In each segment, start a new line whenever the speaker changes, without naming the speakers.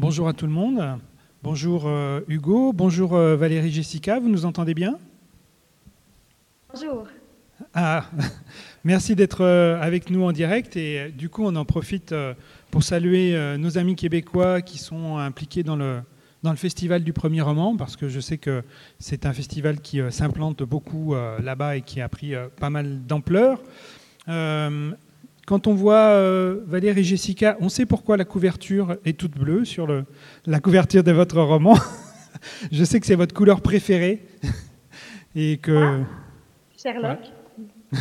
Bonjour à tout le monde. Bonjour euh, Hugo. Bonjour euh, Valérie Jessica. Vous nous entendez bien?
Bonjour.
Ah, merci d'être euh, avec nous en direct. Et du coup, on en profite pour saluer nos amis québécois qui sont impliqués dans le, dans le festival du premier roman, parce que je sais que c'est un festival qui s'implante beaucoup là-bas et qui a pris pas mal d'ampleur. Quand on voit euh, Valérie et Jessica, on sait pourquoi la couverture est toute bleue sur le, la couverture de votre roman. Je sais que c'est votre couleur préférée. et que... Ah,
Sherlock.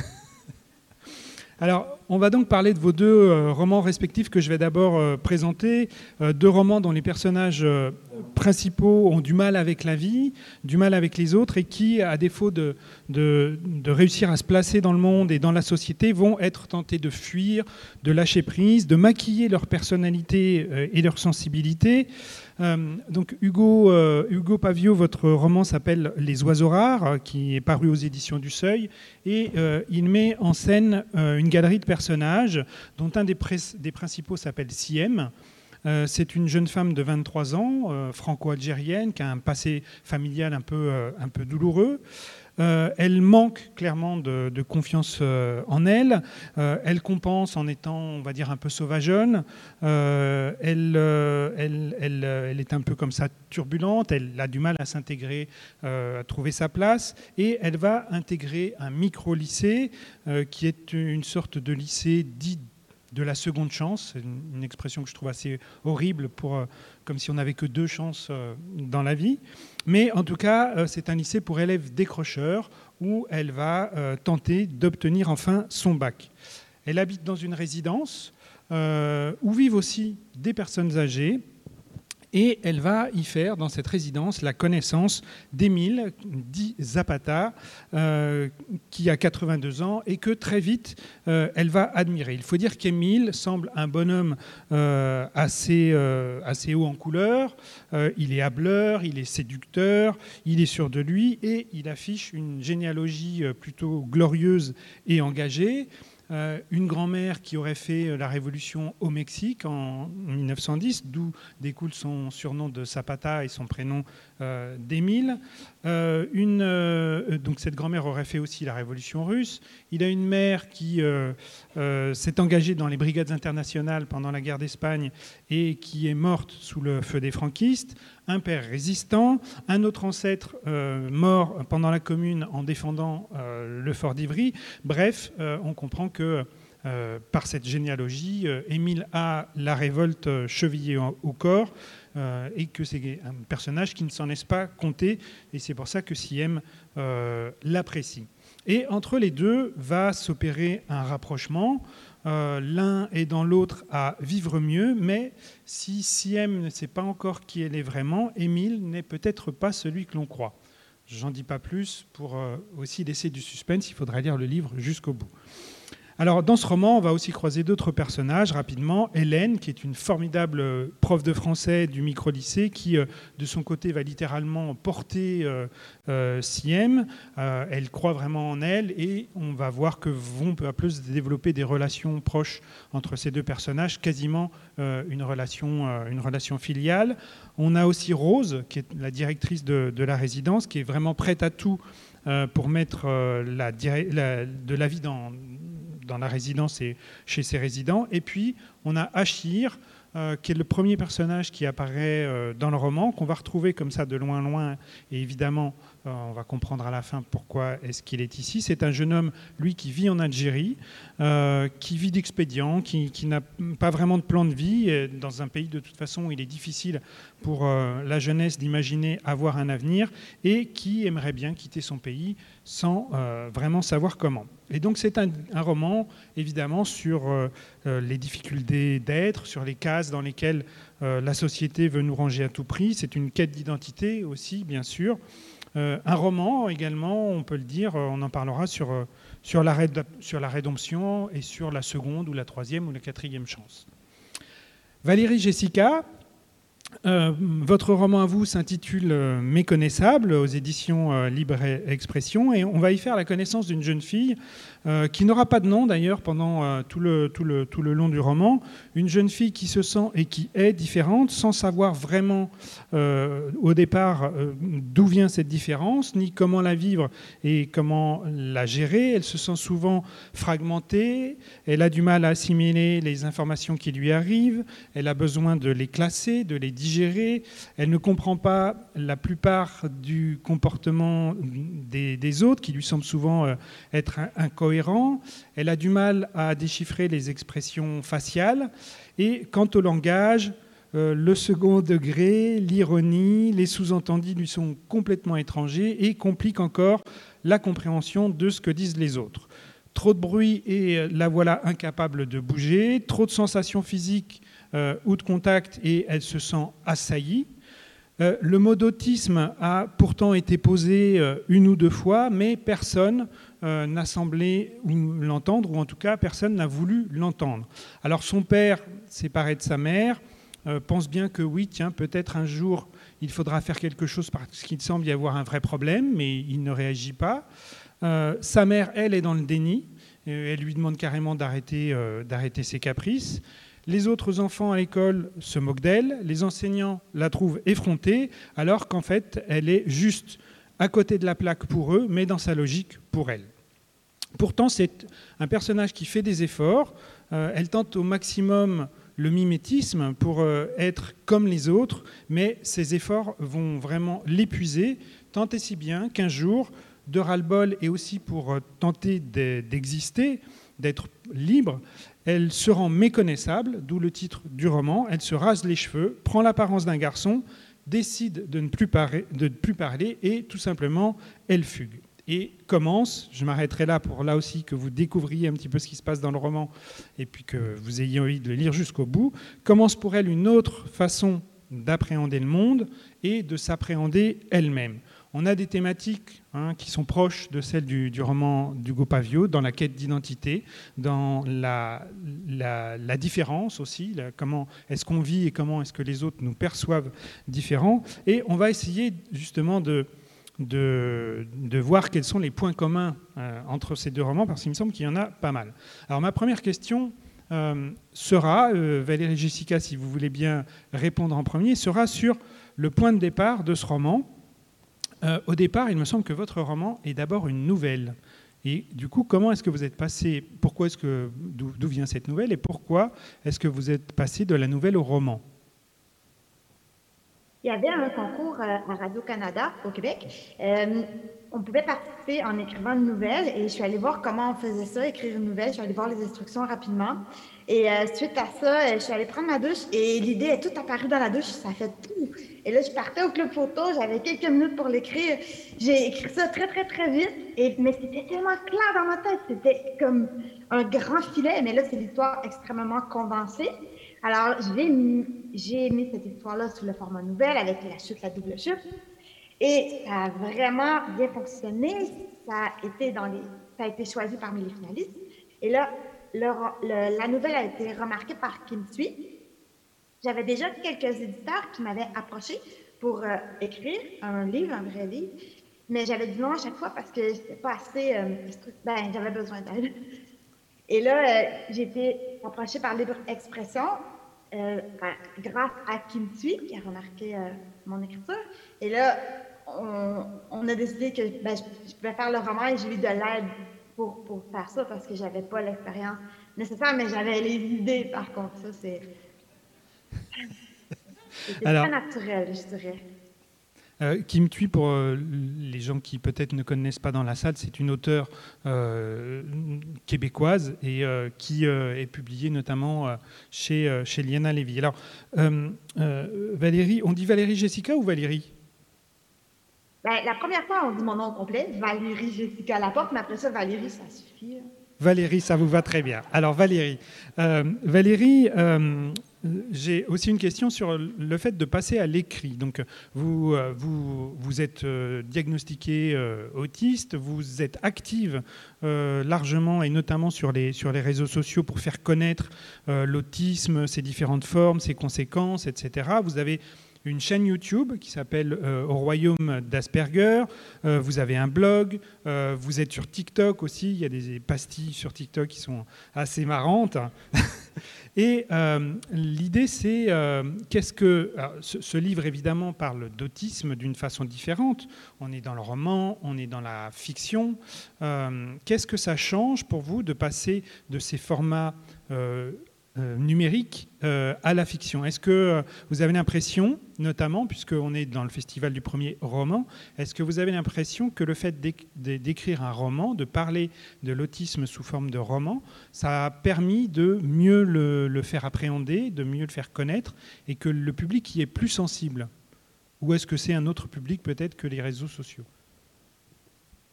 Alors, on va donc parler de vos deux euh, romans respectifs que je vais d'abord euh, présenter. Euh, deux romans dont les personnages principaux ont du mal avec la vie, du mal avec les autres, et qui, à défaut de, réussir à se placer dans le monde et dans la société, vont être tentés de fuir, de lâcher prise, de maquiller leur personnalité et leur sensibilité. Donc Hugo, Pavio, votre roman s'appelle Les oiseaux rares, qui est paru aux éditions du Seuil, et il met en scène une galerie de personnages, dont un des, principaux s'appelle Siem. c'est une jeune femme de 23 ans, franco-algérienne, qui a un passé familial un peu, un peu douloureux. Euh, elle manque clairement de, confiance euh, en elle. Euh, elle compense en étant, on va dire, un peu sauvageonne. Elle, est un peu comme ça turbulente. Elle a du mal à s'intégrer, à trouver sa place. Et elle va intégrer un micro-lycée qui est une sorte de lycée dit de la seconde chance, une, expression que je trouve assez horrible, pour, comme si on n'avait que deux chances dans la vie. Mais en tout cas, euh, c'est un lycée pour élèves décrocheurs où elle va euh, tenter d'obtenir enfin son bac. Elle habite dans une résidence euh, où vivent aussi des personnes âgées et elle va y faire, dans cette résidence, la connaissance d'Émile, dit Zapata, euh, qui a 82 ans et que très vite, euh, elle va admirer. Il faut dire qu'Émile semble un bonhomme euh, assez, assez haut en couleur. il est hableur, il est séducteur, il est sûr de lui et il affiche une généalogie plutôt glorieuse et engagée. Euh, une grand-mère qui aurait fait euh, la révolution au Mexique en 1910, d'où découle son surnom de Zapata et son prénom euh, d'Émile. donc cette grand-mère aurait fait aussi la révolution russe. Il a une mère qui s'est engagée dans les brigades internationales pendant la guerre d'Espagne et qui est morte sous le feu des franquistes un père résistant, un autre ancêtre euh, mort pendant la Commune en défendant euh, le fort d'Ivry. Bref, euh, on comprend que par cette généalogie, Émile a la révolte chevillée au corps et que c'est un personnage qui ne s'en laisse pas compter. Et c'est pour ça que Siem l'apprécie. Et entre les deux va s'opérer un rapprochement. Euh, l'un dans l'autre à vivre mieux, mais si Siem ne sait pas encore qui elle est vraiment, Émile n'est peut-être pas celui que l'on croit. J'en dis pas plus pour euh, aussi laisser du suspense, il faudra lire le livre jusqu'au bout. Alors, dans ce roman, on va aussi croiser d'autres personnages rapidement. Hélène, qui est une formidable euh, prof de français du micro-lycée, qui, euh, de son côté, va littéralement porter euh, Siem. elle croit vraiment en elle et on va voir que vont peu à peu se développer des relations proches entre ces deux personnages, quasiment une, relation, une relation filiale. On a aussi Rose, qui est la directrice de, la résidence, qui est vraiment prête à tout pour mettre la, de la vie dans dans la résidence et chez ses résidents. Et puis, on a Achir, euh, qui est le premier personnage qui apparaît euh, dans le roman, qu'on va retrouver comme ça de loin loin, et évidemment euh, on va comprendre à la fin pourquoi est-ce qu'il est ici. C'est un jeune homme, lui, qui vit en Algérie, qui vit d'expédients, qui, n'a pas vraiment de plan de vie, dans un pays de toute façon où il est difficile pour la jeunesse d'imaginer avoir un avenir, et qui aimerait bien quitter son pays sans vraiment savoir comment. Et donc c'est un, roman, évidemment, sur les difficultés d'être, sur les cases dans lesquelles la société veut nous ranger à tout prix. C'est une quête d'identité aussi, bien sûr. Euh, un roman également, on peut le dire, euh, on en parlera sur, euh, sur, la, sur la rédemption et sur la seconde ou la troisième ou la quatrième chance. Valérie Jessica, Euh, votre roman à vous s'intitule euh, Méconnaissable aux éditions euh, Libre Expression et on va y faire la connaissance d'une jeune fille qui n'aura pas de nom d'ailleurs pendant tout, le, tout, le, tout, le, long du roman. Une jeune fille qui se sent et qui est différente sans savoir vraiment au départ d'où vient cette différence, ni comment la vivre et comment la gérer. Elle se sent souvent fragmentée, elle a du mal à assimiler les informations qui lui arrivent, elle a besoin de les classer, de les digérer, elle ne comprend pas la plupart du comportement des, autres, qui lui semble souvent euh, être incohérent, elle a du mal à déchiffrer les expressions faciales, et quant au langage, euh, le second degré, l'ironie, les sous-entendus lui sont complètement étrangers et compliquent encore la compréhension de ce que disent les autres. Trop de bruit et la voilà incapable de bouger, trop de sensations physiques euh, ou de contact et elle se sent assaillie. Euh, le mot d'autisme a pourtant été posé une ou deux fois, mais personne n'a semblé l'entendre, ou en tout cas personne n'a voulu l'entendre. Alors son père, séparé de sa mère, pense bien que oui, tiens, peut-être un jour il faudra faire quelque chose parce qu'il semble y avoir un vrai problème, mais il ne réagit pas. sa mère, elle, est dans le déni. Elle lui demande carrément d'arrêter ses caprices. Les autres enfants à l'école se moquent d'elle, les enseignants la trouvent effrontée, alors qu'en fait, elle est juste à côté de la plaque pour eux, mais dans sa logique pour elle. Pourtant, c'est un personnage qui fait des efforts. Euh, elle tente au maximum le mimétisme pour euh, être comme les autres, mais ses efforts vont vraiment l'épuiser, tant et si bien qu'un jour, de ras-le-bol et aussi pour euh, tenter d'exister, d'être libre, elle se rend méconnaissable, d'où le titre du roman, elle se rase les cheveux, prend l'apparence d'un garçon, décide de ne, plus parler, de ne plus parler et tout simplement, elle fugue. Et commence, je m'arrêterai là pour là aussi que vous découvriez un petit peu ce qui se passe dans le roman et puis que vous ayez envie de le lire jusqu'au bout, commence pour elle une autre façon d'appréhender le monde et de s'appréhender elle-même. On a des thématiques hein, qui sont proches de celles du, roman d'Hugo Pavio, dans la quête d'identité, dans la, différence aussi, comment est-ce qu'on vit et comment est-ce que les autres nous perçoivent différents. Et on va essayer justement de, voir quels sont les points communs euh, entre ces deux romans, parce qu'il me semble qu'il y en a pas mal. Alors ma première question euh, sera, euh, Valérie Jessica, si vous voulez bien répondre en premier, sera sur le point de départ de ce roman. Euh, au départ, il me semble que votre roman est d'abord une nouvelle. Et du coup, comment est-ce que vous êtes passé Pourquoi est-ce que d'où vient cette nouvelle Et pourquoi est-ce que vous êtes passé de la nouvelle au roman?
Il y avait un concours euh, à Radio-Canada au Québec. Euh, on pouvait participer en écrivant une nouvelle et je suis allée voir comment on faisait ça, écrire une nouvelle. Je suis allée voir les instructions rapidement. Et suite à ça, je suis allée prendre ma douche et l'idée est toute apparue dans la douche. Ça fait tout et là, je partais au club photo, j'avais quelques minutes pour l'écrire. J'ai écrit ça très, très, très vite, et, mais c'était tellement clair dans ma tête. C'était comme un grand filet, mais là, c'est l'histoire extrêmement condensée. Alors, j'ai mis cette histoire-là sous le format nouvelle avec la chute, la double chute. Et ça a vraiment bien fonctionné. Ça a été, dans les, ça a été choisi parmi les finalistes. Et là, la nouvelle a été remarquée par Kim Thuy, j'avais déjà quelques éditeurs qui m'avaient approché pour euh, écrire un livre, un vrai livre, mais j'avais dit non à chaque fois parce que c'était pas assez. Euh, ben, j'avais besoin d'aide. Et là, euh, j'ai été approchée par Libre Expression ben, grâce à Kim Thuy, qui a remarqué mon écriture. Et là, on, a décidé que ben, je, pouvais faire le roman et j'ai eu de l'aide pour, pour faire ça parce que j'avais pas l'expérience nécessaire, mais j'avais les idées par contre. Ça, c'est c'est très naturel, je dirais.
Euh, Kim Thuy, pour euh, les gens qui peut-être ne connaissent pas dans la salle, c'est une auteure euh, québécoise et qui est publiée notamment chez, chez Liana Lévy. Alors, Valérie, on dit Valérie Jessica ou Valérie?
Ben, La première fois, on dit mon nom complet, Valérie Jessica Laporte, mais après ça, Valérie, ça suffit.
Valérie, ça vous va très bien. Alors Valérie, Valérie j'ai aussi une question sur le fait de passer à l'écrit. Donc, vous, vous, vous êtes diagnostiqué autiste, vous êtes active largement et notamment sur les, sur les réseaux sociaux pour faire connaître l'autisme, ses différentes formes, ses conséquences, etc. Vous avez une chaîne YouTube qui s'appelle euh, Au Royaume d'Asperger. Euh, vous avez un blog. Euh, vous êtes sur TikTok aussi. Il y a des pastilles sur TikTok qui sont assez marrantes. Et l'idée, c'est qu'est-ce que. ce, livre, évidemment, parle d'autisme d'une façon différente. On est dans le roman, on est dans la fiction. qu'est-ce que ça change pour vous de passer de ces formats numérique euh, à la fiction. Est-ce que euh, vous avez l'impression, notamment, puisqu'on est dans le festival du premier roman, est-ce que vous avez l'impression que le fait d'écrire un roman, de parler de l'autisme sous forme de roman, ça a permis de mieux le, le, faire appréhender, de mieux le faire connaître, et que le public y est plus sensible? Ou est-ce que c'est un autre public peut-être que les réseaux sociaux?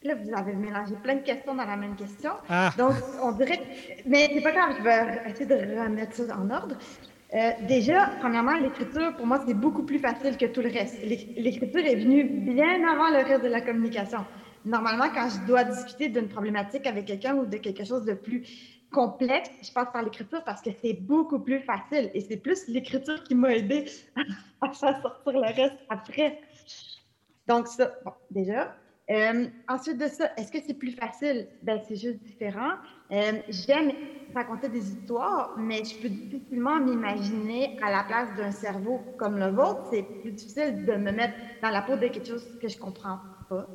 Là, vous avez mélangé plein de questions dans la même question. Ah. Donc, on dirait. Mais c'est pas grave, je vais essayer de remettre ça en ordre. Euh, déjà, premièrement, l'écriture, pour moi, c'est beaucoup plus facile que tout le reste. L'écriture est venue bien avant le reste de la communication. Normalement, quand je dois discuter d'une problématique avec quelqu'un ou de quelque chose de plus complexe, je passe par l'écriture parce que c'est beaucoup plus facile. Et c'est plus l'écriture qui m'a aidé à faire sortir le reste après. Donc, ça, bon, déjà. Euh, ensuite de ça, est-ce que c'est plus facile? Ben, c'est juste différent. Euh, j'aime raconter des histoires, mais je peux difficilement m'imaginer à la place d'un cerveau comme le vôtre. C'est plus difficile de me mettre dans la peau de quelque chose que je comprends pas.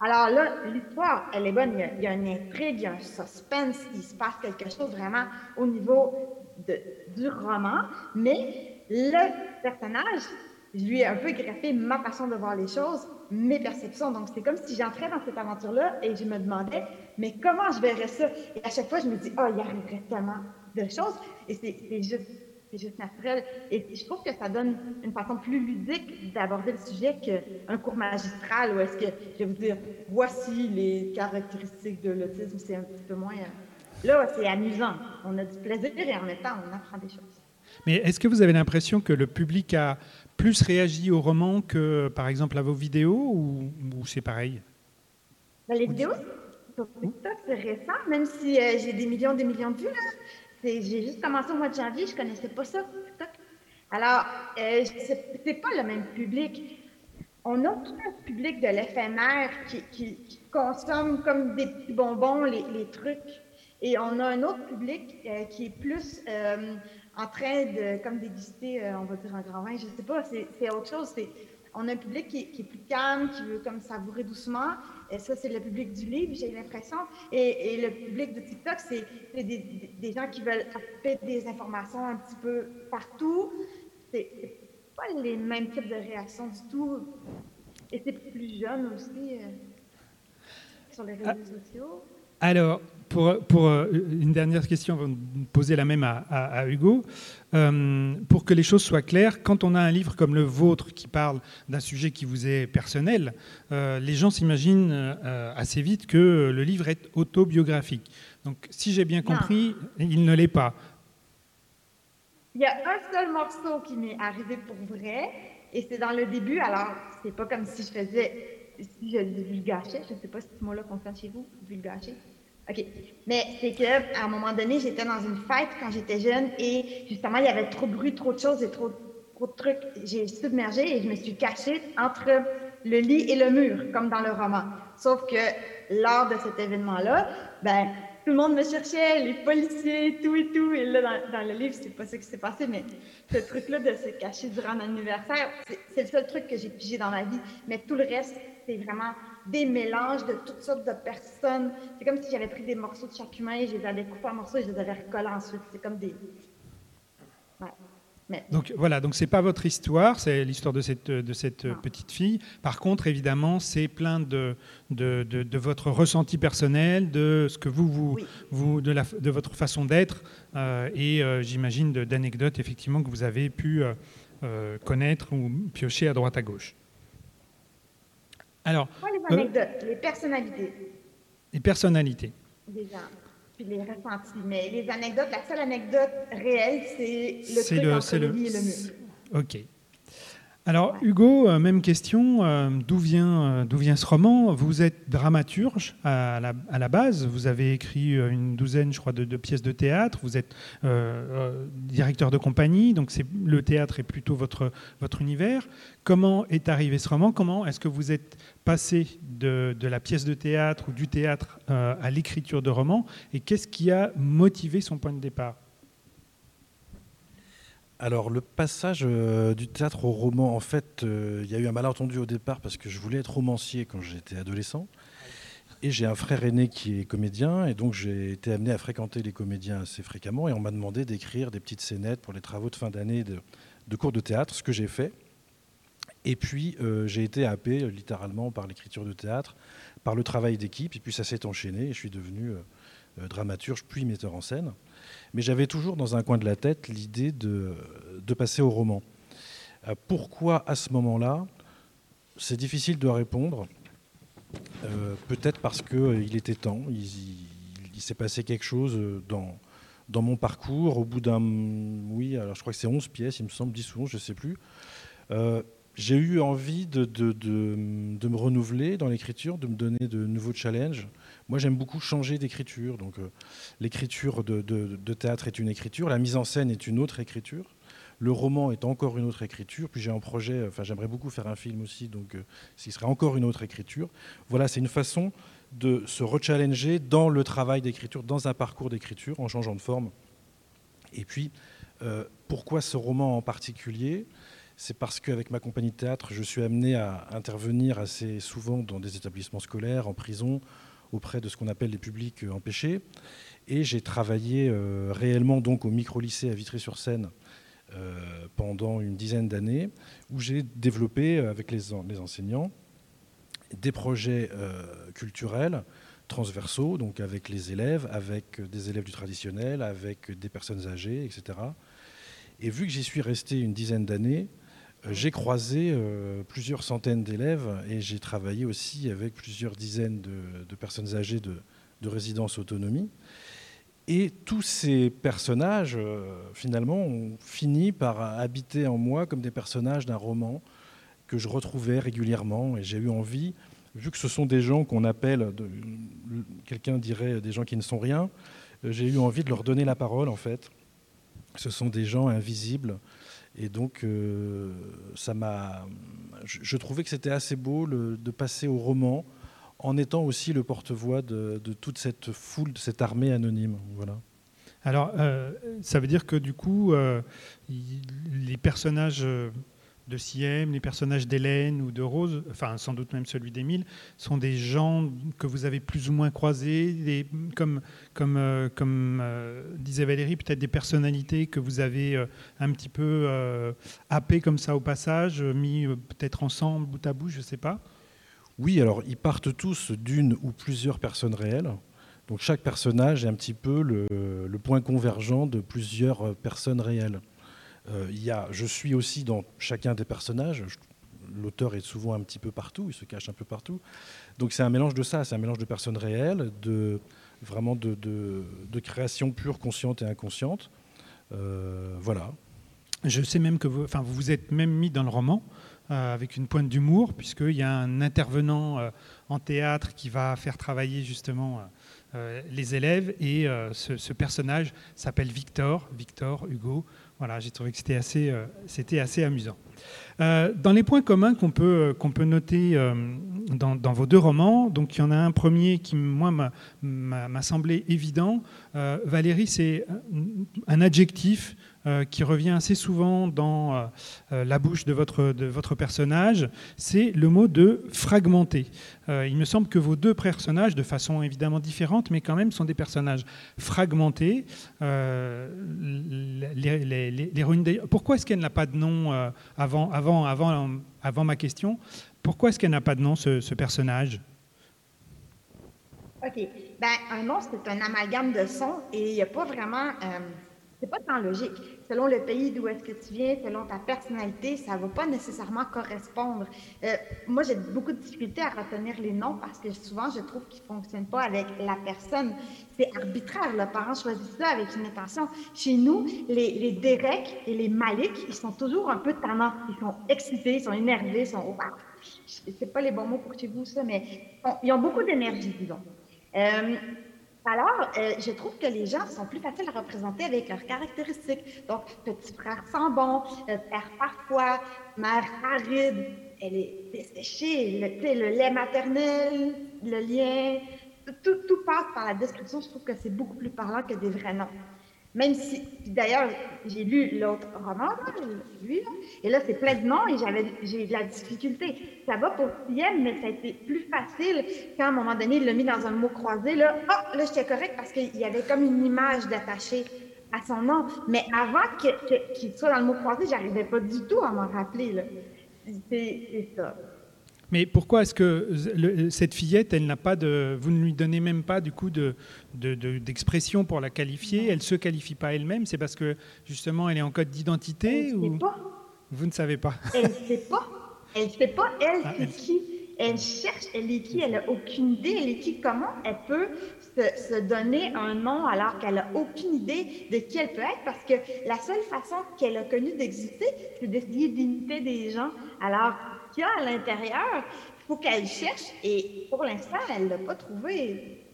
Alors là, l'histoire, elle est bonne. Il y, a, il une intrigue, il y a un suspense, il se passe quelque chose vraiment au niveau du roman, mais le personnage, je lui ai un peu greffé ma façon de voir les choses mes perceptions. Donc, c'est comme si j'entrais dans cette aventure-là et je me demandais, mais comment je verrais ça? Et à chaque fois, je me dis, oh, il arriverait tellement de choses. Et c'est juste, juste naturel. Et je trouve que ça donne une façon plus ludique d'aborder le sujet qu'un cours magistral où est-ce que je vais vous dire, voici les caractéristiques de l'autisme. C'est un petit peu moins. Euh, là, c'est amusant. On a du plaisir et en même temps, on apprend des choses.
Mais est-ce que vous avez l'impression que le public a plus réagi au roman que, par exemple, à vos vidéos ou, c'est pareil?
Ben, Les vidéos, c'est récent, même si euh, j'ai des millions des millions de vues. J'ai juste commencé au mois de janvier, je ne connaissais pas ça, Alors, euh, c'est pas le même public. On a tout un public de l'éphémère qui, consomme comme des petits bonbons les, trucs. Et on a un autre public euh, qui est plus en train de, comme déguster, euh, on va dire un grand vin, je sais pas, c'est autre chose. On a un public qui, est plus calme, qui veut comme savourer doucement. Et ça, c'est le public du livre, j'ai l'impression. Et, le public de TikTok, c'est des, des, gens qui veulent faire des informations un petit peu partout. C'est pas les mêmes types de réactions du tout. Et c'est plus jeune aussi euh, sur les réseaux ah. sociaux.
Alors, pour, pour, euh, une dernière question, on va poser la même à, Hugo. Euh, pour que les choses soient claires, quand on a un livre comme le vôtre qui parle d'un sujet qui vous est personnel, euh, les gens s'imaginent assez vite que le livre est autobiographique. Donc, si j'ai bien compris, il ne l'est pas.
Il y a un seul morceau qui m'est arrivé pour vrai, et c'est dans le début. Alors, c'est pas comme si je faisais, si je vulgachais, je ne sais pas si ce mot-là fonctionne chez vous, vulgacher. OK. Mais c'est qu'à un moment donné, j'étais dans une fête quand j'étais jeune et justement, il y avait trop de bruit, trop de choses et trop, trop de trucs. J'ai submergé et je me suis cachée entre le lit et le mur, comme dans le roman. Sauf que lors de cet événement-là, ben, tout le monde me cherchait, les policiers, tout et tout. Et là, dans, le livre, c'est pas ça qui s'est passé, mais ce truc-là de se cacher durant l'anniversaire, c'est le seul truc que j'ai pigé dans ma vie. Mais tout le reste, c'est vraiment des mélanges de toutes sortes de personnes. C'est comme si j'avais pris des morceaux de chaque humain et je les avais coupés en morceaux et je les avais recollés ensuite. C'est comme des.
Ouais. Donc voilà, donc c'est pas votre histoire, c'est l'histoire de cette, de cette petite fille. Par contre, évidemment, c'est plein de de, de, votre ressenti personnel, de ce que vous, vous, vous de, la, de votre façon d'être, euh, et euh, j'imagine d'anecdotes effectivement que vous avez pu euh, connaître ou piocher à droite à gauche.
Alors, les euh, anecdotes, les personnalités?
Les personnalités. Déjà.
puis les ressentis. Mais les anecdotes, la seule anecdote réelle, c'est le truc le, entre le, et le mur.
OK. Alors Hugo, euh, même question, euh, d'où vient, euh, d'où vient ce roman? Vous êtes dramaturge à la, base, vous avez écrit une douzaine, je crois, de, pièces de théâtre, vous êtes directeur de compagnie, donc c'est, le théâtre est plutôt votre, votre univers. Comment est arrivé ce roman? Comment est-ce que vous êtes passé de, de la pièce de théâtre ou du théâtre à l'écriture de roman? Et qu'est-ce qui a motivé son point de départ?
Alors le passage euh, du théâtre au roman, en fait, euh, il y a eu un malentendu au départ parce que je voulais être romancier quand j'étais adolescent. Et j'ai un frère aîné qui est comédien, et donc j'ai été amené à fréquenter les comédiens assez fréquemment, et on m'a demandé d'écrire des petites scénettes pour les travaux de fin d'année de, cours de théâtre, ce que j'ai fait. Et puis euh, j'ai été happé littéralement par l'écriture de théâtre, par le travail d'équipe, et puis ça s'est enchaîné, et je suis devenu dramaturge puis metteur en scène. Mais j'avais toujours dans un coin de la tête l'idée de, passer au roman. Euh, pourquoi à ce moment-là C'est difficile de répondre. Euh, peut-être parce qu'il euh, était temps. Il, s'est passé quelque chose dans, mon parcours. Au bout d'un. Oui, alors je crois que c'est 11 pièces, il me semble, 10 ou 11, je ne sais plus. j'ai eu envie de, me renouveler dans l'écriture, de me donner de nouveaux challenges. Moi, j'aime beaucoup changer d'écriture. Donc, euh, l'écriture de, théâtre est une écriture, la mise en scène est une autre écriture, le roman est encore une autre écriture. Puis j'ai un projet, enfin, j'aimerais beaucoup faire un film aussi, donc euh, ce serait encore une autre écriture. Voilà, c'est une façon de se rechallenger dans le travail d'écriture, dans un parcours d'écriture, en changeant de forme. Et puis, euh, pourquoi ce roman en particulier? C'est parce qu'avec ma compagnie de théâtre, je suis amené à intervenir assez souvent dans des établissements scolaires, en prison, auprès de ce qu'on appelle les publics euh, empêchés. Et j'ai travaillé euh, réellement donc au micro-lycée à Vitry-sur-Seine euh, pendant une dizaine d'années, où j'ai développé avec les, les, enseignants des projets culturels transversaux, donc avec les élèves, avec des élèves du traditionnel, avec des personnes âgées, etc. Et vu que j'y suis resté une dizaine d'années, j'ai croisé euh, plusieurs centaines d'élèves et j'ai travaillé aussi avec plusieurs dizaines de, personnes âgées de, résidence autonomie. Et tous ces personnages, euh, finalement, ont fini par habiter en moi comme des personnages d'un roman que je retrouvais régulièrement. Et j'ai eu envie, vu que ce sont des gens qu'on appelle, quelqu'un dirait des gens qui ne sont rien, j'ai eu envie de leur donner la parole, en fait. Ce sont des gens invisibles et donc, euh, ça m'a. Je, trouvais que c'était assez beau de passer au roman en étant aussi le porte-voix de, toute cette foule, de cette armée anonyme. Voilà.
Alors, euh, ça veut dire que du coup, euh, les personnages de Siem, les personnages d'Hélène ou de Rose, enfin sans doute même celui d'Émile, sont des gens que vous avez plus ou moins croisés, comme, comme, euh, comme euh, disait Valérie, peut-être des personnalités que vous avez euh, un petit peu happées comme ça au passage, mis peut-être ensemble, bout à bout, je ne sais pas.
Oui, alors ils partent tous d'une ou plusieurs personnes réelles. Donc chaque personnage est un petit peu le, le point convergent de plusieurs personnes réelles. Euh, il y a, je suis aussi dans chacun des personnages. L'auteur est souvent un petit peu partout, il se cache un peu partout. Donc c'est un mélange de ça, c'est un mélange de personnes réelles, de vraiment de, création pure, consciente et inconsciente. Euh, voilà.
Je sais même que vous, enfin, vous vous êtes même mis dans le roman euh, avec une pointe d'humour, puisqu'il y a un intervenant en théâtre qui va faire travailler justement les élèves, et ce, personnage s'appelle Victor, Victor Hugo. Voilà, j'ai trouvé que c'était assez, euh, c'était assez amusant. Euh, dans les points communs qu'on peut, euh, qu'on peut noter dans, vos deux romans, donc il y en a un premier qui, moi, m'a semblé évident. Valérie, c'est un adjectif euh, qui revient assez souvent dans euh, euh, la bouche de votre, de votre personnage, c'est le mot de fragmenté. il me semble que vos deux personnages, de façon évidemment différente, mais quand même, sont des personnages fragmentés. L'héroïne, pourquoi est-ce qu'elle n'a pas de nom avant, avant, avant, avant ma question? Pourquoi est-ce qu'elle n'a pas de nom, ce, personnage?
OK. Ben, un nom, c'est un amalgame de sons et il n'y a pas vraiment. c'est pas tant logique selon le pays d'où est-ce que tu viens, selon ta personnalité, ça ne va pas nécessairement correspondre. Euh, moi, j'ai beaucoup de difficultés à retenir les noms parce que souvent, je trouve qu'ils ne fonctionnent pas avec la personne. C'est arbitraire. Le parent choisit ça avec une intention. Chez nous, les, les Derek et les Malik, ils sont toujours un peu tannants. Ils sont excités, ils sont énervés, ils sont... C'est pas les bons mots pour chez vous, ça, mais ils ont beaucoup d'énergie, disons. Euh, alors, euh, je trouve que les gens sont plus faciles à représenter avec leurs caractéristiques. Donc, petit frère sans bon, père parfois, mère aride, elle est desséchée, le, le lait maternel, le lien, tout, passe par la description. Je trouve que c'est beaucoup plus parlant que des vrais noms. Même si, d'ailleurs, j'ai lu l'autre roman, lui, et là, c'est plein de noms et j'avais, j'ai de la difficulté. Ça va pour Siem, mais ça a été plus facile quand, à un moment donné, il l'a mis dans un mot croisé. Là, oh, là, j'étais correct parce qu'il y avait comme une image d'attaché à son nom. Mais avant qu'il soit dans le mot croisé, j'arrivais pas du tout à m'en rappeler. Là. c'est ça.
Mais pourquoi est-ce que cette fillette, elle n'a pas de, vous ne lui donnez même pas du coup de, d'expression pour la qualifier? Elle se qualifie pas elle-même C'est parce que justement elle est en code d'identité
ou pas.
Vous ne savez pas?
Elle ne sait pas. Elle ne sait pas elle ah, qui? Elle cherche. Elle est qui? Elle n'a aucune idée. Elle est qui? Comment elle peut se, se donner un nom alors qu'elle n'a aucune idée de qui elle peut être? Parce que la seule façon qu'elle a connue d'exister, c'est d'essayer d'imiter des gens. Alors qu'il y a à l'intérieur, il faut qu'elle cherche et pour l'instant, elle ne l'a pas trouvé.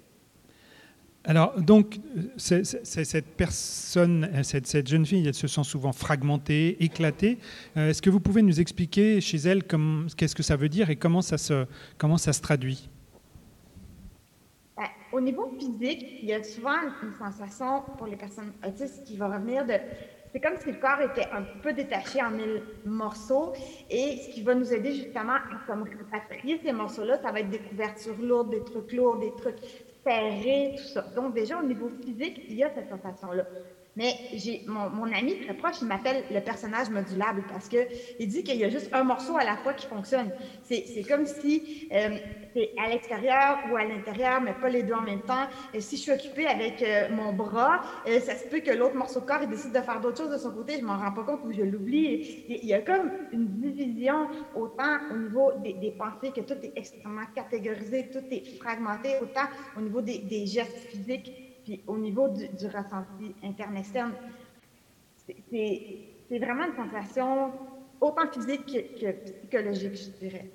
Alors, donc, cette personne, cette, cette, jeune fille, elle se sent souvent fragmentée, éclatée. Euh, est-ce que vous pouvez nous expliquer chez elle qu'est-ce que ça veut dire et comment ça se, comment ça se traduit?
Ben, Au niveau physique, il y a souvent une sensation pour les personnes autistes qui va revenir de c'est comme si le corps était un peu détaché en mille morceaux. Et ce qui va nous aider justement à comme ces morceaux-là, ça va être des couvertures lourdes, des trucs lourds, des trucs serrés, tout ça. Donc déjà, au niveau physique, il y a cette sensation-là. Mais mon, mon, ami très proche, il m'appelle le personnage modulable parce que il dit qu'il y a juste un morceau à la fois qui fonctionne. C'est comme si euh, c'est à l'extérieur ou à l'intérieur, mais pas les deux en même temps. Et si je suis occupée avec euh, mon bras, euh, ça se peut que l'autre morceau de corps il décide de faire d'autres choses de son côté, je m'en rends pas compte ou je l'oublie. Il y a comme une division autant au niveau des, des, pensées que tout est extrêmement catégorisé, tout est fragmenté, autant au niveau des, des gestes physiques puis au niveau du, ressenti interne-externe, c'est vraiment une sensation autant physique que, psychologique, je dirais,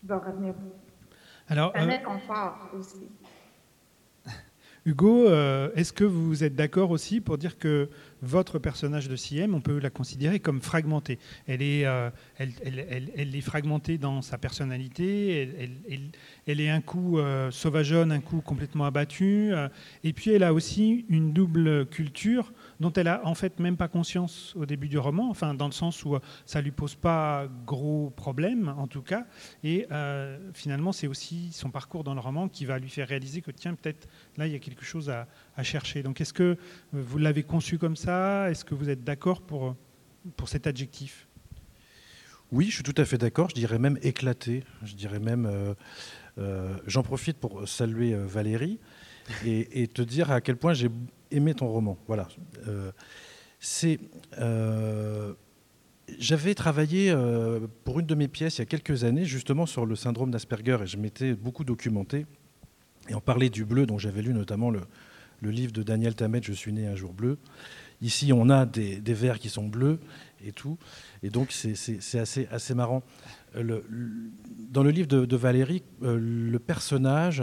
qui va revenir. Alors, un euh, confort aussi.
Hugo, euh, est-ce que vous êtes d'accord aussi pour dire que votre personnage de CM, on peut la considérer comme fragmentée? Elle est, euh, elle, elle, est fragmentée dans sa personnalité, elle, est un coup euh, sauvageonne, un coup complètement abattu, et puis elle a aussi une double culture dont elle a en fait même pas conscience au début du roman, enfin dans le sens où ça lui pose pas gros problème en tout cas, et finalement c'est aussi son parcours dans le roman qui va lui faire réaliser que tiens peut-être là il y a quelque chose à, chercher. Donc est-ce que vous l'avez conçu comme ça? Est-ce que vous êtes d'accord pour, pour cet adjectif?
Oui, je suis tout à fait d'accord. Je dirais même éclaté. Je dirais même. Euh, euh, j'en profite pour saluer euh, Valérie et, te dire à quel point j'ai aimé ton roman. Voilà. c'est. J'avais travaillé pour une de mes pièces il y a quelques années justement sur le syndrome d'Asperger et je m'étais beaucoup documenté. Et on parlait du bleu, dont j'avais lu notamment le, livre de Daniel Tammet, Je suis né un jour bleu. Ici, on a des, des qui sont bleus et tout. Et donc, c'est assez, assez marrant. Dans le livre de, Valérie, euh, le personnage,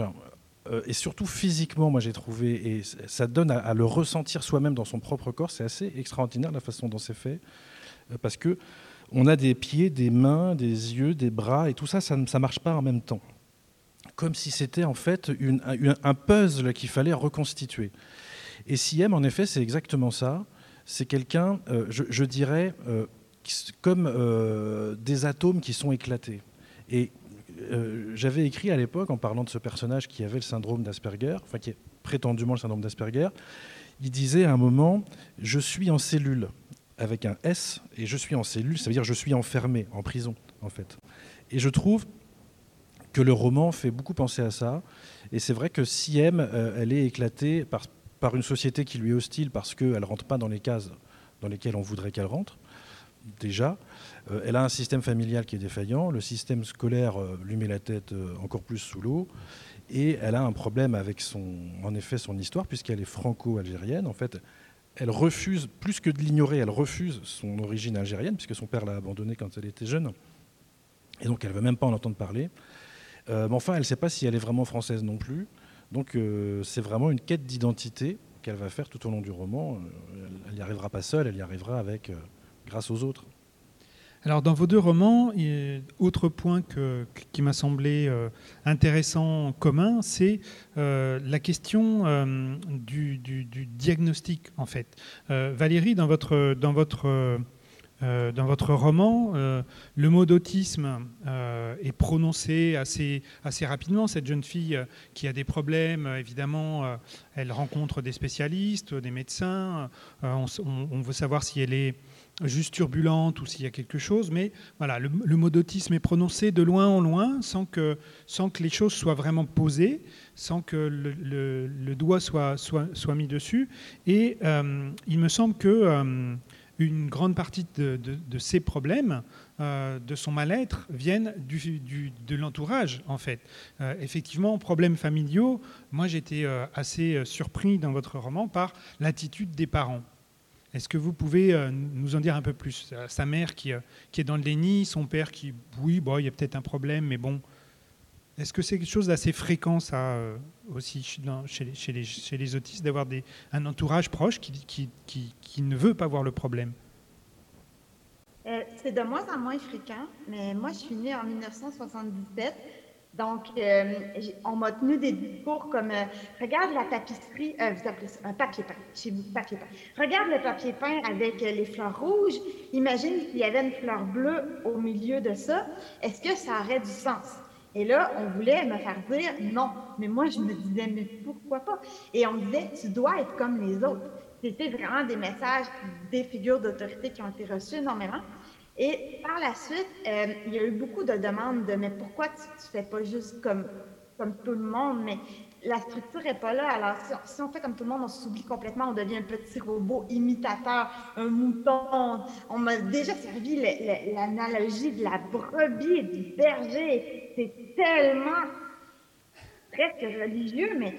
euh, et surtout physiquement, moi j'ai trouvé, et ça donne à, le ressentir soi-même dans son propre corps, c'est assez extraordinaire la façon dont c'est fait, euh, parce que on a des pieds, des mains, des yeux, des bras, et tout ça, ça ne marche pas en même temps comme si c'était en fait un puzzle qu'il fallait reconstituer. Et Siem, en effet, c'est exactement ça. C'est quelqu'un, euh, je, dirais, comme des atomes qui sont éclatés. J'avais écrit à l'époque, en parlant de ce personnage qui avait le syndrome d'Asperger, enfin qui est prétendument le syndrome d'Asperger, il disait à un moment, je suis en cellule, avec un S, et je suis en cellule, ça veut dire je suis enfermé, en prison, en fait. Et je trouve que le roman fait beaucoup penser à ça. Et c'est vrai que Siem, euh, elle est éclatée par, par une société qui lui est hostile parce qu'elle ne rentre pas dans les cases dans lesquels on voudrait qu'elle rentre, déjà. Euh, elle a un système familial qui est défaillant, le système scolaire lui met la tête encore plus sous l'eau, et elle a un problème avec son, en effet son histoire, puisqu'elle est franco-algérienne. En fait, elle refuse, plus que de l'ignorer, elle refuse son origine algérienne, puisque son père l'a abandonnée quand elle était jeune. Et donc elle ne veut même pas en entendre parler. Euh, mais enfin, elle ne sait pas si elle est vraiment française non plus. Donc euh, c'est vraiment une quête d'identité qu'elle va faire tout au long du roman. Euh, elle n'y arrivera pas seule, elle y arrivera avec, grâce aux autres.
Alors dans vos deux romans, autre point qui m'a semblé intéressant commun, c'est la question du, diagnostic en fait. Valérie, dans votre, dans votre euh, dans votre roman, euh, le mot d'autisme euh, est prononcé assez, assez rapidement. Cette jeune fille qui a des problèmes, évidemment, elle rencontre des spécialistes, des médecins. On, veut savoir si elle est juste turbulente ou s'il y a quelque chose. Mais voilà, le, mot d'autisme est prononcé de loin en loin, sans que, sans que les choses soient vraiment posées, sans que le, doigt soit, soit, soit, mis dessus. Et il me semble que une grande partie de, ses problèmes, euh, de son mal-être, viennent du, de l'entourage, en fait. Euh, effectivement, problèmes familiaux, moi j'étais euh, assez surpris dans votre roman par l'attitude des parents. Est-ce que vous pouvez nous en dire un peu plus? Sa mère qui, qui, est dans le déni, son père qui, oui, bon, il y a peut-être un problème, mais bon, est-ce que c'est quelque chose d'assez fréquent, ça, euh, aussi, chez, les, autistes, d'avoir un entourage proche qui, ne veut pas voir le problème?
Euh, C'est de moins en moins fréquent, mais moi, je suis née en 1977. Donc, euh, on m'a tenu des discours comme Regarde la tapisserie, vous appelez ça un papier peint, chez vous, papier peint. Regarde le papier peint avec les fleurs rouges. Imagine s'il y avait une fleur bleue au milieu de ça. Est-ce que ça aurait du sens? Et là, on voulait me faire dire non. Mais moi, je me disais, mais pourquoi pas? Et on me disait, tu dois être comme les autres. C'était vraiment des messages des figures d'autorité qui ont été reçus énormément. Et par la suite, euh, il y a eu beaucoup de demandes de mais pourquoi tu ne fais pas juste comme, comme tout le monde? Mais la structure n'est pas là. Alors, si on, fait comme tout le monde, on s'oublie complètement, on devient un petit robot imitateur, un mouton. On m'a déjà servi l'analogie de la brebis et du berger. C'est tellement presque religieux, mais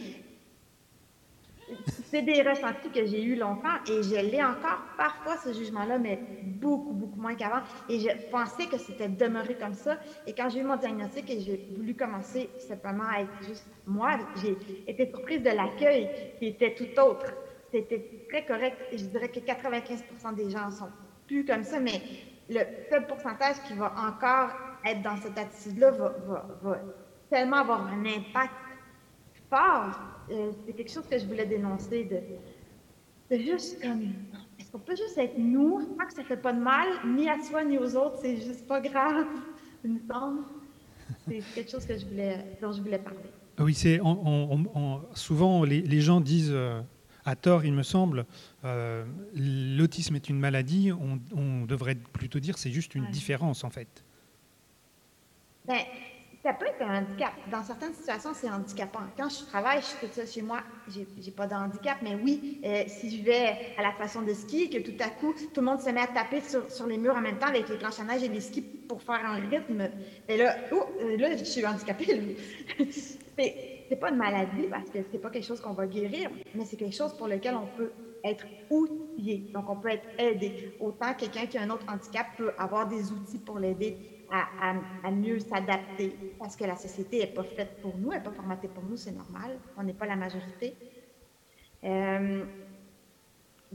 c'est des ressentis que j'ai eu longtemps et je l'ai encore parfois ce jugement-là, mais beaucoup, beaucoup moins qu'avant. Et je pensais que c'était demeuré comme ça. Et quand j'ai eu mon diagnostic et j'ai voulu commencer simplement à être juste moi, j'ai été surprise de l'accueil qui était tout autre. C'était très correct. Je dirais que 95 des gens sont plus comme ça, mais le faible pourcentage qui va encore être dans cette attitude-là va tellement avoir un impact euh, c'est quelque chose que je voulais dénoncer, de, juste comme, est-ce qu'on peut juste être nous? Je crois que ça fait pas de mal, ni à soi ni aux autres, c'est juste pas grave, une me C'est quelque chose que je voulais, dont je voulais parler.
Oui, c'est souvent les, gens disent euh, à tort, il me semble, euh, l'autisme est une maladie. On, devrait plutôt dire c'est juste une différence en fait.
Ben, ça peut être un handicap. Dans certaines situations, c'est handicapant. Quand je travaille, je suis toute seule chez moi, j'ai, pas de handicap, mais oui, euh, si je vais à la façon de ski, que tout à coup, tout le monde se met à taper sur, les murs en même temps avec les planches à neige et les skis pour faire un rythme, et là, oh, euh, là, je suis handicapée. c'est pas une maladie parce que c'est pas quelque chose qu'on va guérir, mais c'est quelque chose pour lequel on peut être outillé. Donc, on peut être aidé. Autant quelqu'un qui a un autre handicap peut avoir des outils pour l'aider à, mieux s'adapter parce que la société n'est pas faite pour nous, elle n'est pas formatée pour nous, c'est normal. On n'est pas la majorité. Euh,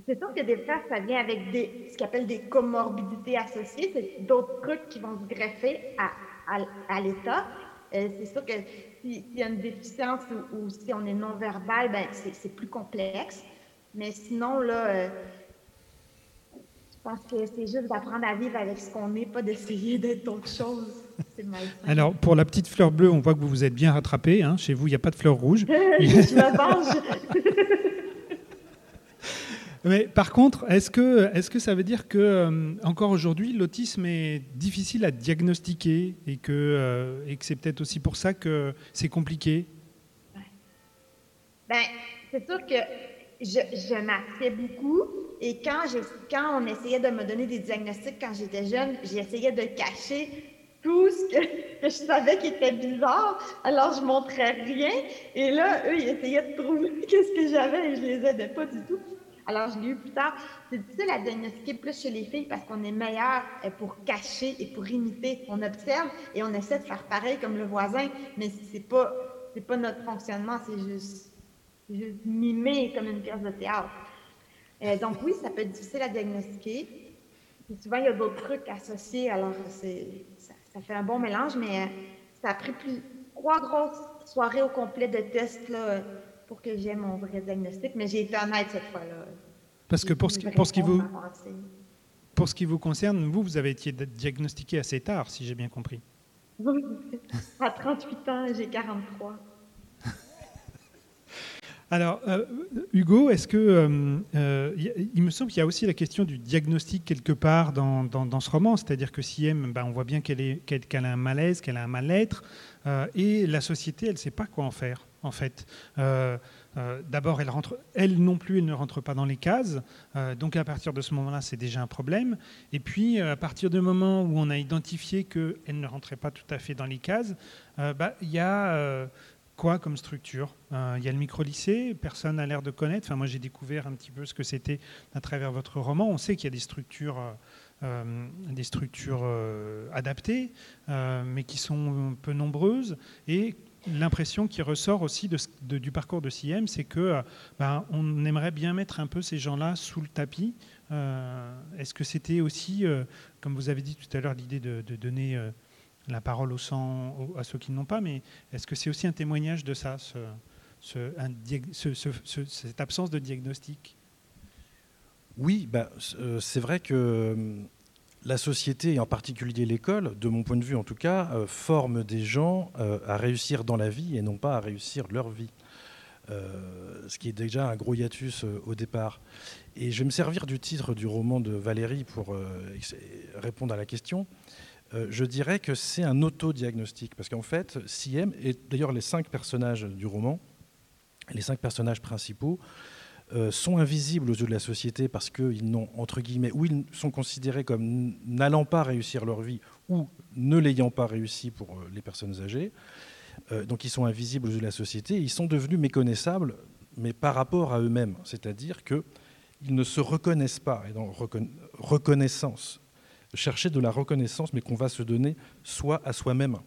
c'est sûr que des fois, ça vient avec ce qu'on appelle des comorbidités associées. C'est d'autres trucs qui vont se greffer à, à, l'état. Euh, c'est sûr que s'il y a une déficience ou, si on est non-verbal, ben, c'est plus complexe. Mais sinon, là, euh, pense que c'est juste d'apprendre à vivre avec ce qu'on est, pas d'essayer d'être autre chose.
Alors, pour la petite fleur bleue, on voit que vous vous êtes bien rattrapé. Hein. Chez vous, il n'y a pas de fleur rouge.
je me venge.
Mais par contre, est-ce que, est que ça veut dire que euh, encore aujourd'hui, l'autisme est difficile à diagnostiquer et que, euh, et que c'est peut-être aussi pour ça que c'est compliqué?
Ben, c'est sûr que je, je beaucoup Et quand, on essayait de me donner des diagnostics quand j'étais jeune, j'essayais de cacher tout ce que, je savais qui était bizarre. Alors, je montrais rien. Et là, eux, ils essayaient de trouver qu'est-ce que j'avais et je les aidais pas du tout. Alors, je l'ai eu plus tard. C'est difficile à diagnostiquer plus chez les filles parce qu'on est meilleur euh, pour cacher et pour imiter. On observe et on essaie de faire pareil comme le voisin, mais c'est pas, pas notre fonctionnement, c'est juste, juste mimer comme une pièce de théâtre. Euh, donc, oui, ça peut être difficile à diagnostiquer. souvent, il y a d'autres trucs associés, alors c'est, ça, fait un bon mélange, mais euh, ça a pris plus, trois grosses soirées au complet de tests là, pour que j'aie mon vrai diagnostic, mais j'ai été honnête cette fois-là.
Parce que pour ce, qui, pour, ce qui vous, pour ce qui vous concerne, vous, vous avez été diagnostiqué assez tard, si j'ai bien compris.
Oui, à 38 ans, j'ai 43.
Alors, euh, Hugo, est-ce que euh, euh, il me semble qu'il y a aussi la question du diagnostic quelque part dans, ce roman, c'est-à-dire que Siem, ben, on voit bien qu'elle qu'elle a un malaise, qu'elle a un mal-être, et la société, elle ne sait pas quoi en faire en fait. D'abord, elle, rentre, elle non plus, elle ne rentre pas dans les cases. Donc à partir de ce moment-là, c'est déjà un problème. Et puis, à partir du moment où on a identifié qu'elle ne rentrait pas tout à fait dans les cases, bah, il y a quoi comme structure Il y a le micro-lycée, personne n'a l'air de connaître. Enfin, moi, j'ai découvert un petit peu ce que c'était à travers votre roman. On sait qu'il y a des structures... des structures adaptées, mais qui sont peu nombreuses et l'impression qui ressort aussi de, du parcours de CIEM, c'est que euh, ben, on aimerait bien mettre un peu ces gens-là sous le tapis. Euh, est-ce que c'était aussi, euh, comme vous avez dit tout à l'heure, l'idée de, donner la parole au sang, à ceux qui n'ont pas, mais est-ce que c'est aussi un témoignage de ça, cette absence de diagnostic?
Oui, ben, c'est vrai que la société, et en particulier l'école, de mon point de vue en tout cas, euh, forme des gens euh, à réussir dans la vie et non pas à réussir leur vie. Euh, ce qui est déjà un gros hiatus au départ. Et je vais me servir du titre du roman de Valérie pour répondre à la question. Je dirais que c'est un autodiagnostic, parce qu'en fait, Siem, et d'ailleurs les cinq personnages du roman, les cinq personnages principaux, euh, sont invisibles aux yeux de la société parce qu'ils n'ont, entre guillemets, ou ils sont considérés comme n'allant pas réussir leur vie ou ne l'ayant pas réussi pour euh, les personnes âgées. Euh, donc ils sont invisibles aux yeux de la société. ils sont devenus méconnaissables, mais par rapport à eux-mêmes. C'est-à-dire qu'ils ne se reconnaissent pas. Et dans reconnaissance, chercher de la reconnaissance, mais qu'on va se donner soi à soi-même.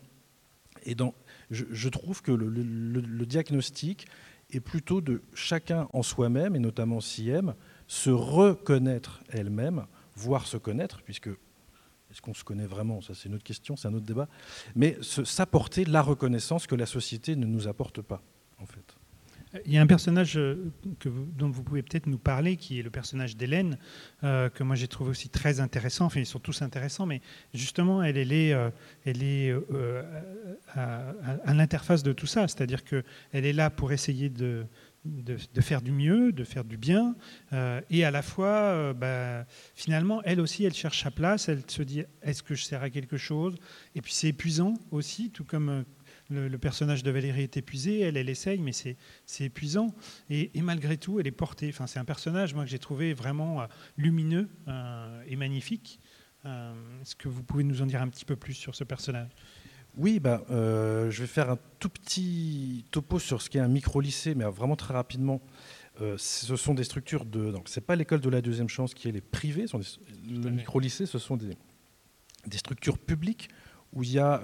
Et dans, je, trouve que le diagnostic, et plutôt de chacun en soi-même, et notamment si aime, se reconnaître elle-même, voire se connaître, puisque est-ce qu'on se connaît vraiment? Ça, c'est une autre question, c'est un autre débat. Mais s'apporter la reconnaissance que la société ne nous apporte pas, en fait.
Il y a un personnage euh, dont vous pouvez peut-être nous parler, qui est le personnage d'Hélène, euh, que moi j'ai trouvé aussi très intéressant. Enfin, ils sont tous intéressants, mais justement, elle, est, euh, à, l'interface de tout ça. C'est-à-dire qu'elle est là pour essayer de, de, faire du mieux, de faire du bien, et à la fois, bah, finalement, elle aussi, elle cherche sa place. Elle se dit est-ce que je sers à quelque chose? Et puis c'est épuisant aussi, tout comme le, personnage de Valérie est épuisé, elle, elle essaye, mais c'est épuisant. Et, malgré tout, elle est portée. Enfin, c'est un personnage, moi, que j'ai trouvé vraiment euh, lumineux euh, et magnifique. Euh, est-ce que vous pouvez nous en dire un petit peu plus sur ce personnage?
Oui, bah, je vais faire un tout petit topo sur ce qu'est un micro-lycée, mais vraiment très rapidement. ce sont des structures de. Donc, c'est pas l'école de la deuxième chance qui est les privées. le micro-lycée, ce sont des, des, structures publiques où il y a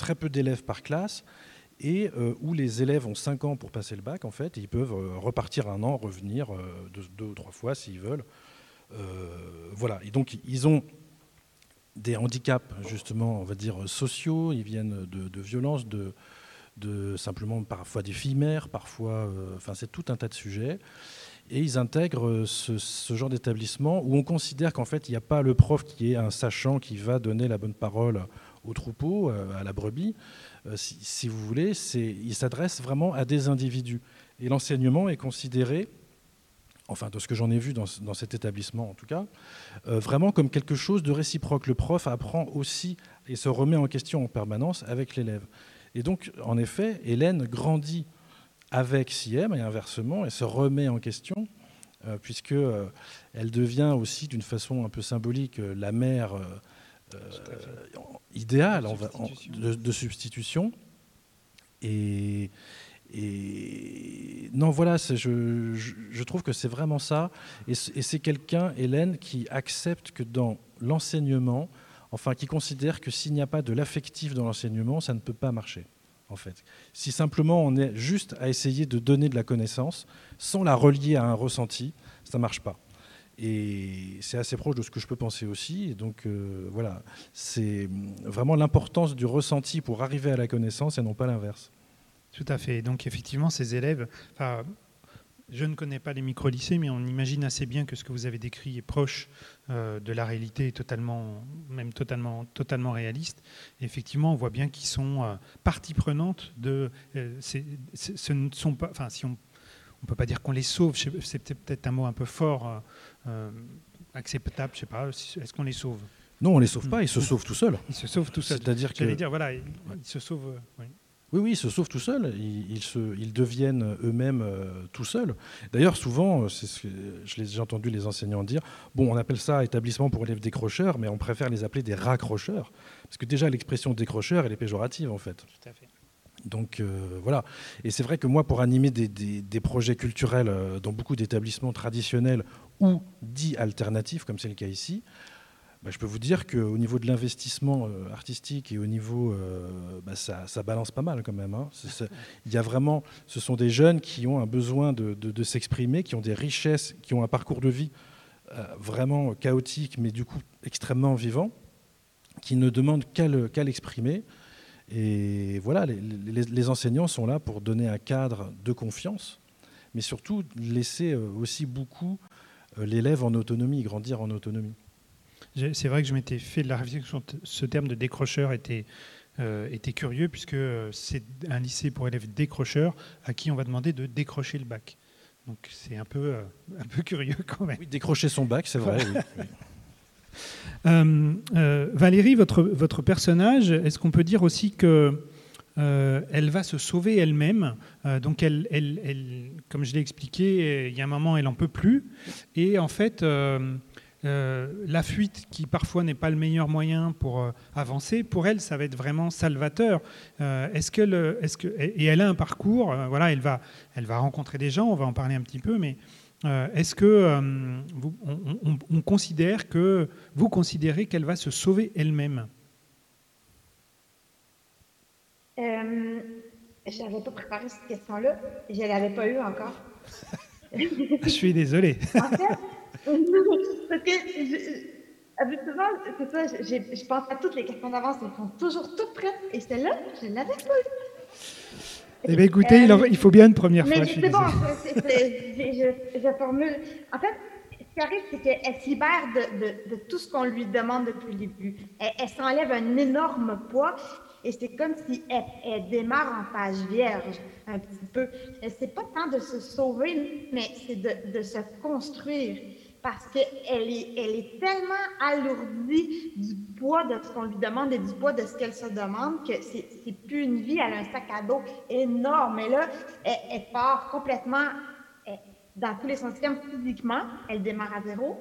très peu d'élèves par classe et euh, où les élèves ont 5 ans pour passer le bac, en fait, ils peuvent euh, repartir un an, revenir euh, deux, ou trois fois s'ils veulent. voilà, et donc ils ont des handicaps, justement, on va dire, sociaux, ils viennent de, violences, de, de, simplement parfois des filles mères, parfois, enfin c'est tout un tas de sujets. Et ils intègrent ce genre d'établissement où on considère qu'en fait, il n'y a pas le prof qui est un sachant qui va donner la bonne parole au troupeau, euh, à la brebis, euh, si, vous voulez, il s'adresse vraiment à des individus. Et l'enseignement est considéré, enfin de ce que j'en ai vu dans, cet établissement en tout cas, euh, vraiment comme quelque chose de réciproque. Le prof apprend aussi et se remet en question en permanence avec l'élève. Et donc, en effet, Hélène grandit avec Siem et inversement, et se remet en question elle devient aussi d'une façon un peu symbolique la mère idéale de, substitution. Et, et non, voilà, je, je, trouve que c'est vraiment ça. Et, c'est quelqu'un, Hélène, qui accepte que dans l'enseignement, enfin, qui considère que s'il n'y a pas de l'affectif dans l'enseignement, ça ne peut pas marcher. En fait. Si simplement on est juste à essayer de donner de la connaissance sans la relier à un ressenti, ça ne marche pas. Et c'est assez proche de ce que je peux penser aussi. Donc euh, voilà, c'est vraiment l'importance du ressenti pour arriver à la connaissance et non pas l'inverse.
Tout à fait. Donc effectivement, ces élèves, je ne connais pas les micro-lycées, mais on imagine assez bien que ce que vous avez décrit est proche euh, de la réalité, totalement, même totalement, totalement réaliste. effectivement, on voit bien qu'ils sont euh, partie prenante de. Ce ne sont pas. Enfin, si on ne peut pas dire qu'on les sauve, c'est peut-être un mot un peu fort, acceptable, je sais pas. Est-ce qu'on les sauve?
Non, on les sauve pas. Ils se sauvent tout seuls.
Ils se sauvent tout seuls.
C'est-à-dire que.
dire, voilà, ils, se sauvent. Oui.
Oui, oui, ils se sauvent tout seuls, ils, se, ils deviennent eux-mêmes euh, tout seuls. D'ailleurs, souvent, c'est ce que j'ai entendu les enseignants dire, bon, on appelle ça établissement pour élèves décrocheurs, mais on préfère les appeler des raccrocheurs, parce que déjà l'expression décrocheur, elle est péjorative en fait.
Tout à fait.
Donc euh, voilà. Et c'est vrai que moi, pour animer des, des projets culturels euh, dans beaucoup d'établissements traditionnels ou dits alternatifs, comme c'est le cas ici, bah, je peux vous dire qu'au niveau de l'investissement euh, artistique et au niveau, euh, bah, ça, balance pas mal quand même. Hein. il y a vraiment, ce sont des jeunes qui ont un besoin de, s'exprimer, qui ont des richesses, qui ont un parcours de vie euh, vraiment chaotique, mais du coup extrêmement vivant, qui ne demandent qu'à l'exprimer. Et voilà, les, les, enseignants sont là pour donner un cadre de confiance, mais surtout laisser aussi beaucoup l'élève en autonomie, grandir en autonomie.
C'est vrai que je m'étais fait de la réflexion. Ce terme de décrocheur était, euh, était curieux, puisque c'est un lycée pour élèves décrocheurs à qui on va demander de décrocher le bac. Donc c'est un peu, euh, un peu curieux quand même.
Oui, décrocher son bac, c'est vrai.
Euh, Valérie, votre, votre personnage, est-ce qu'on peut dire aussi que elle va se sauver elle-même. donc, elle, comme je l'ai expliqué, il y a un moment, elle n'en peut plus. Et en fait, euh, la fuite, qui parfois n'est pas le meilleur moyen pour euh, avancer, pour elle, ça va être vraiment salvateur. Euh, est-ce que, est que, et elle a un parcours, voilà, elle va, elle va rencontrer des gens, on va en parler un petit peu, mais est-ce que on, considère que vous considérez qu'elle va se sauver elle-même?
Je n'avais pas préparé cette question-là, je ne l'avais pas eu encore.
je suis désolé.
en fait, parce que, habituellement, c'est ça, je pense à toutes les questions d'avance, elles sont toujours toutes prêtes. Et celle-là, je ne l'avais pas eu.
Eh bien, écoutez, il faut bien une première fois.
Mais c'est bon, je, je, formule. En fait, ce qui arrive, c'est qu'elle se libère de, de, de, tout ce qu'on lui demande depuis le début. Elle, elle s'enlève un énorme poids et c'est comme si elle, démarre en page vierge, un petit peu. C'est pas tant de se sauver, mais c'est de, se construire parce qu'elle est, elle est tellement alourdie du poids de ce qu'on lui demande et du poids de ce qu'elle se demande que c'est plus une vie, elle a un sac à dos énorme. Et là, elle, part complètement, dans tous les sens physiquement, elle démarre à zéro.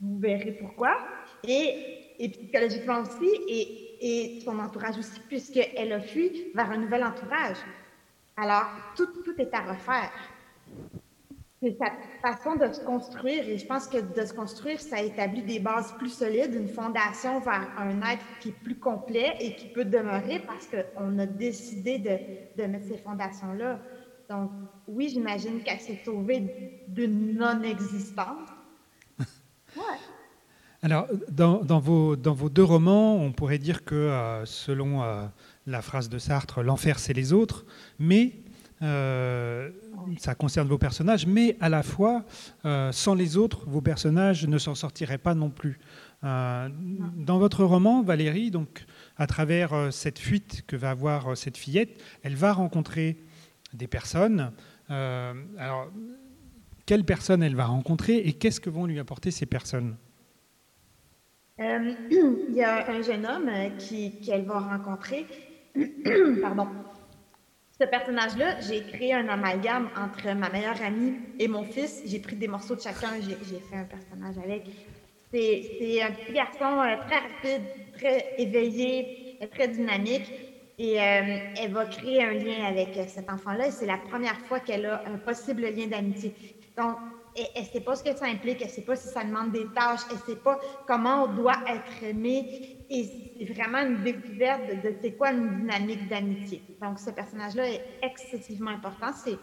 Vous verrez pourquoi. Et, et psychologiquement aussi, et, et son entourage aussi, puisqu'elle a fui vers un nouvel entourage. Alors, tout, tout est à refaire c'est sa façon de se construire. Et je pense que de se construire, ça établit des bases plus solides, une fondation vers un être qui est plus complet et qui peut demeurer parce qu'on a décidé de, de mettre ces fondations-là. Donc, oui, j'imagine qu'elle s'est sauvée d'une non-existence.
Ouais. Alors, dans, vos, deux romans, on pourrait dire que, euh, selon euh, la phrase de Sartre, l'enfer, c'est les autres, mais euh, ça concerne vos personnages, mais à la fois, sans les autres, vos personnages ne s'en sortiraient pas non plus. Dans votre roman, Valérie, donc, à travers cette fuite que va avoir cette fillette, elle va rencontrer des personnes. alors, quelles personnes elle va rencontrer et qu'est-ce que vont lui apporter ces personnes?
Il y a un jeune homme qu'elle va rencontrer. Pardon Ce personnage-là, j'ai créé un amalgame entre ma meilleure amie et mon fils. J'ai pris des morceaux de chacun, j'ai fait un personnage avec. C'est un petit garçon euh, très rapide, très éveillé, très dynamique. Et euh, elle va créer un lien avec cet enfant-là. Et c'est la première fois qu'elle a un possible lien d'amitié. Donc, elle ne sait pas ce que ça implique, elle ne sait pas si ça demande des tâches, elle ne sait pas comment on doit être aimé. Et c'est vraiment une découverte de, c'est quoi une dynamique d'amitié. Donc, ce personnage-là est excessivement important. C'est,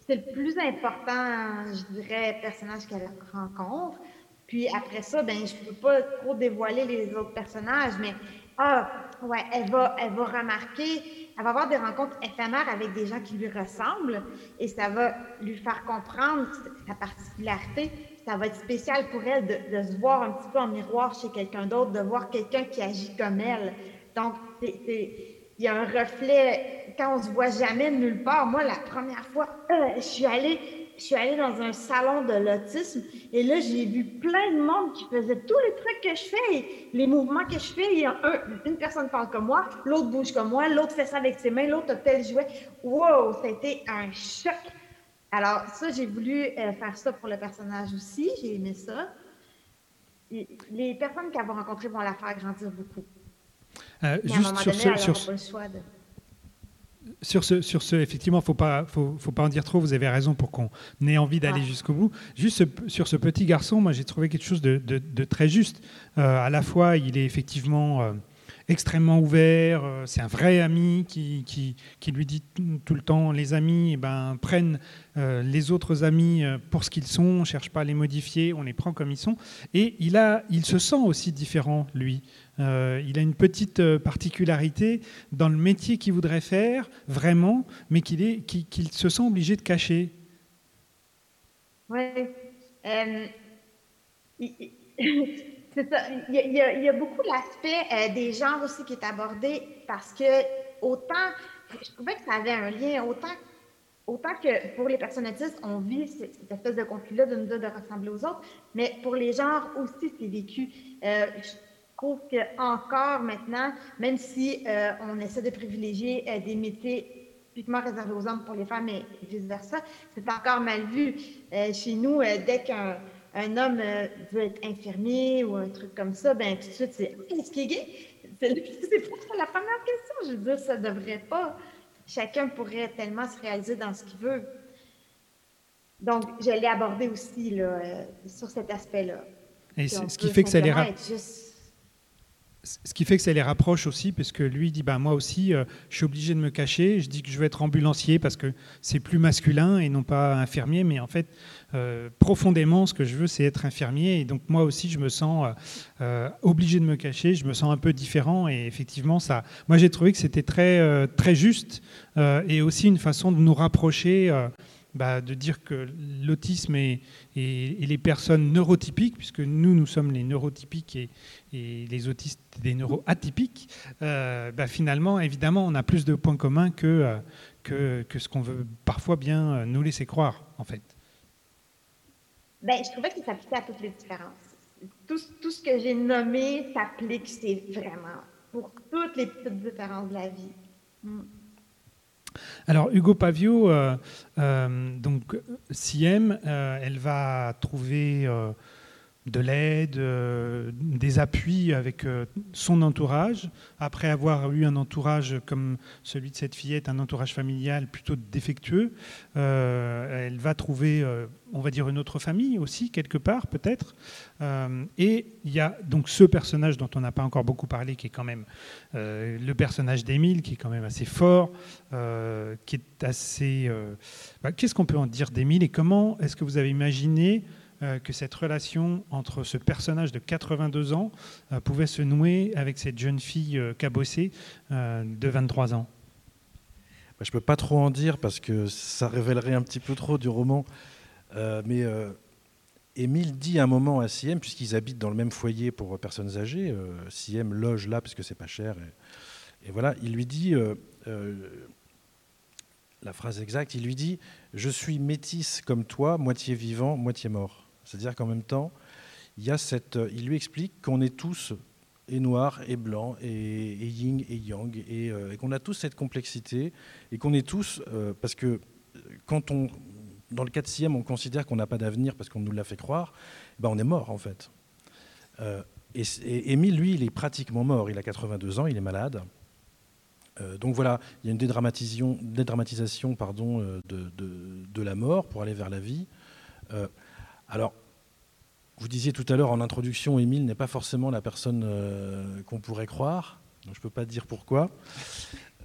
c'est le plus important, je dirais, personnage qu'elle rencontre. Puis après ça, ben, je ne peux pas trop dévoiler les autres personnages, mais ah, ouais, elle va, elle va remarquer, elle va avoir des rencontres éphémères avec des gens qui lui ressemblent et ça va lui faire comprendre sa particularité. Ça va être spécial pour elle de, se voir un petit peu en miroir chez quelqu'un d'autre, de voir quelqu'un qui agit comme elle. Donc, il y a un reflet, quand on se voit jamais nulle part. Moi, la première fois, euh, je suis allée je suis allée dans un salon de l'autisme et là, j'ai vu plein de monde qui faisait tous les trucs que je fais, les mouvements que je fais. Il y a une personne parle comme moi, l'autre bouge comme moi, l'autre fait ça avec ses mains, l'autre a tel jouet. Wow, ça a été un choc. Alors, ça, j'ai voulu euh, faire ça pour le personnage aussi. J'ai aimé ça. les personnes qu'elle va rencontrer vont la faire grandir beaucoup.
Euh, juste sur ce, sur, sur ce, sur ce, effectivement, faut pas, faut, faut, pas en dire trop. Vous avez raison pour qu'on ait envie d'aller jusqu'au bout. Juste sur ce petit garçon, moi, j'ai trouvé quelque chose de, de, très juste. Euh, à la fois, il est effectivement euh, extrêmement ouvert. Euh, c'est un vrai ami qui, qui, qui, lui dit tout le temps les amis eh ben, prennent les autres amis pour ce qu'ils sont, on ne cherche pas à les modifier, on les prend comme ils sont. Et il, a, il se sent aussi différent, lui. Euh, il a une petite euh, particularité dans le métier qu'il voudrait faire, vraiment, mais qu'il se sent obligé de cacher.
Oui. c'est ça. Il y, a, beaucoup l'aspect euh, des genres aussi qui est abordé parce que autant, je trouvais que ça avait un lien, autant, autant que pour les personnes autistes, on vit cette, espèce de conflit-là de nous dire de ressembler aux autres, mais pour les genres aussi, c'est vécu. Je trouve qu'encore maintenant, même si euh, on essaie de privilégier euh, des métiers typiquement réservés aux hommes pour les femmes et vice-versa, c'est encore mal vu. Euh, chez nous, dès qu'un un homme veut être infirmier ou un truc comme ça, ben tout de suite, c'est est-ce qu'il est gay? C'est la première question. Je veux dire, ça ne devrait pas. Chacun pourrait tellement se réaliser dans ce qu'il veut. Donc, je l'ai abordé aussi là, sur cet aspect-là.
Et ce qui fait que ça les ce qui fait que ça les rapproche aussi, parce que lui dit bah, Moi aussi, euh, je suis obligé de me cacher. Je dis que je veux être ambulancier parce que c'est plus masculin et non pas infirmier. Mais en fait, euh, profondément, ce que je veux, c'est être infirmier. Et donc, moi aussi, je me sens euh, obligé de me cacher. Je me sens un peu différent. Et effectivement, ça, moi, j'ai trouvé que c'était très, très juste et aussi une façon de nous rapprocher. Bah, de dire que l'autisme et, les personnes neurotypiques, puisque nous, nous sommes les neurotypiques et, et les autistes des neuroatypiques, euh, bah, finalement, évidemment, on a plus de points communs que, euh, que, que ce qu'on veut parfois bien euh, nous laisser croire, en fait.
Ben, je trouvais que ça s'appliquait à toutes les différences. Tout, tout ce que j'ai nommé s'applique, c'est vraiment pour toutes les petites différences de la vie. Hmm.
Alors Hugo Pavio, euh, euh, donc euh, elle va trouver de l'aide, euh, des appuis avec euh, son entourage. Après avoir eu un entourage comme celui de cette fillette, un entourage familial plutôt défectueux, euh, elle va trouver, on va dire, une autre famille aussi, quelque part peut-être. et il y a donc ce personnage dont on n'a pas encore beaucoup parlé, qui est quand même le personnage d'Émile, qui est quand même assez fort, qui est assez... Bah, qu'est-ce qu'on peut en dire d'Émile et comment est-ce que vous avez imaginé que cette relation entre ce personnage de 82 ans euh, pouvait se nouer avec cette jeune fille euh, cabossée de 23 ans
bah, Je ne peux pas trop en dire parce que ça révélerait un petit peu trop du roman. mais Émile dit un moment à Siem, puisqu'ils habitent dans le même foyer pour personnes âgées, Siem loge là parce que c'est pas cher. Et, et, voilà, il lui dit la phrase exacte, il lui dit Je suis métisse comme toi, moitié vivant, moitié mort. C'est-à-dire qu'en même temps, cette, il lui explique qu'on est tous et noir et blanc et, et yin et yang et, euh, et qu'on a tous cette complexité et qu'on est tous euh, parce que quand on dans le 4 on considère qu'on n'a pas d'avenir parce qu'on nous l'a fait croire, ben on est mort en fait. Euh, et, et, Émile, lui, il est pratiquement mort. Il a 82 ans, il est malade. Euh, donc voilà, il y a une dédramatisation, euh, de, la mort pour aller vers la vie. Alors, vous disiez tout à l'heure en introduction, Émile n'est pas forcément la personne euh, qu'on pourrait croire. Donc, je ne peux pas dire pourquoi.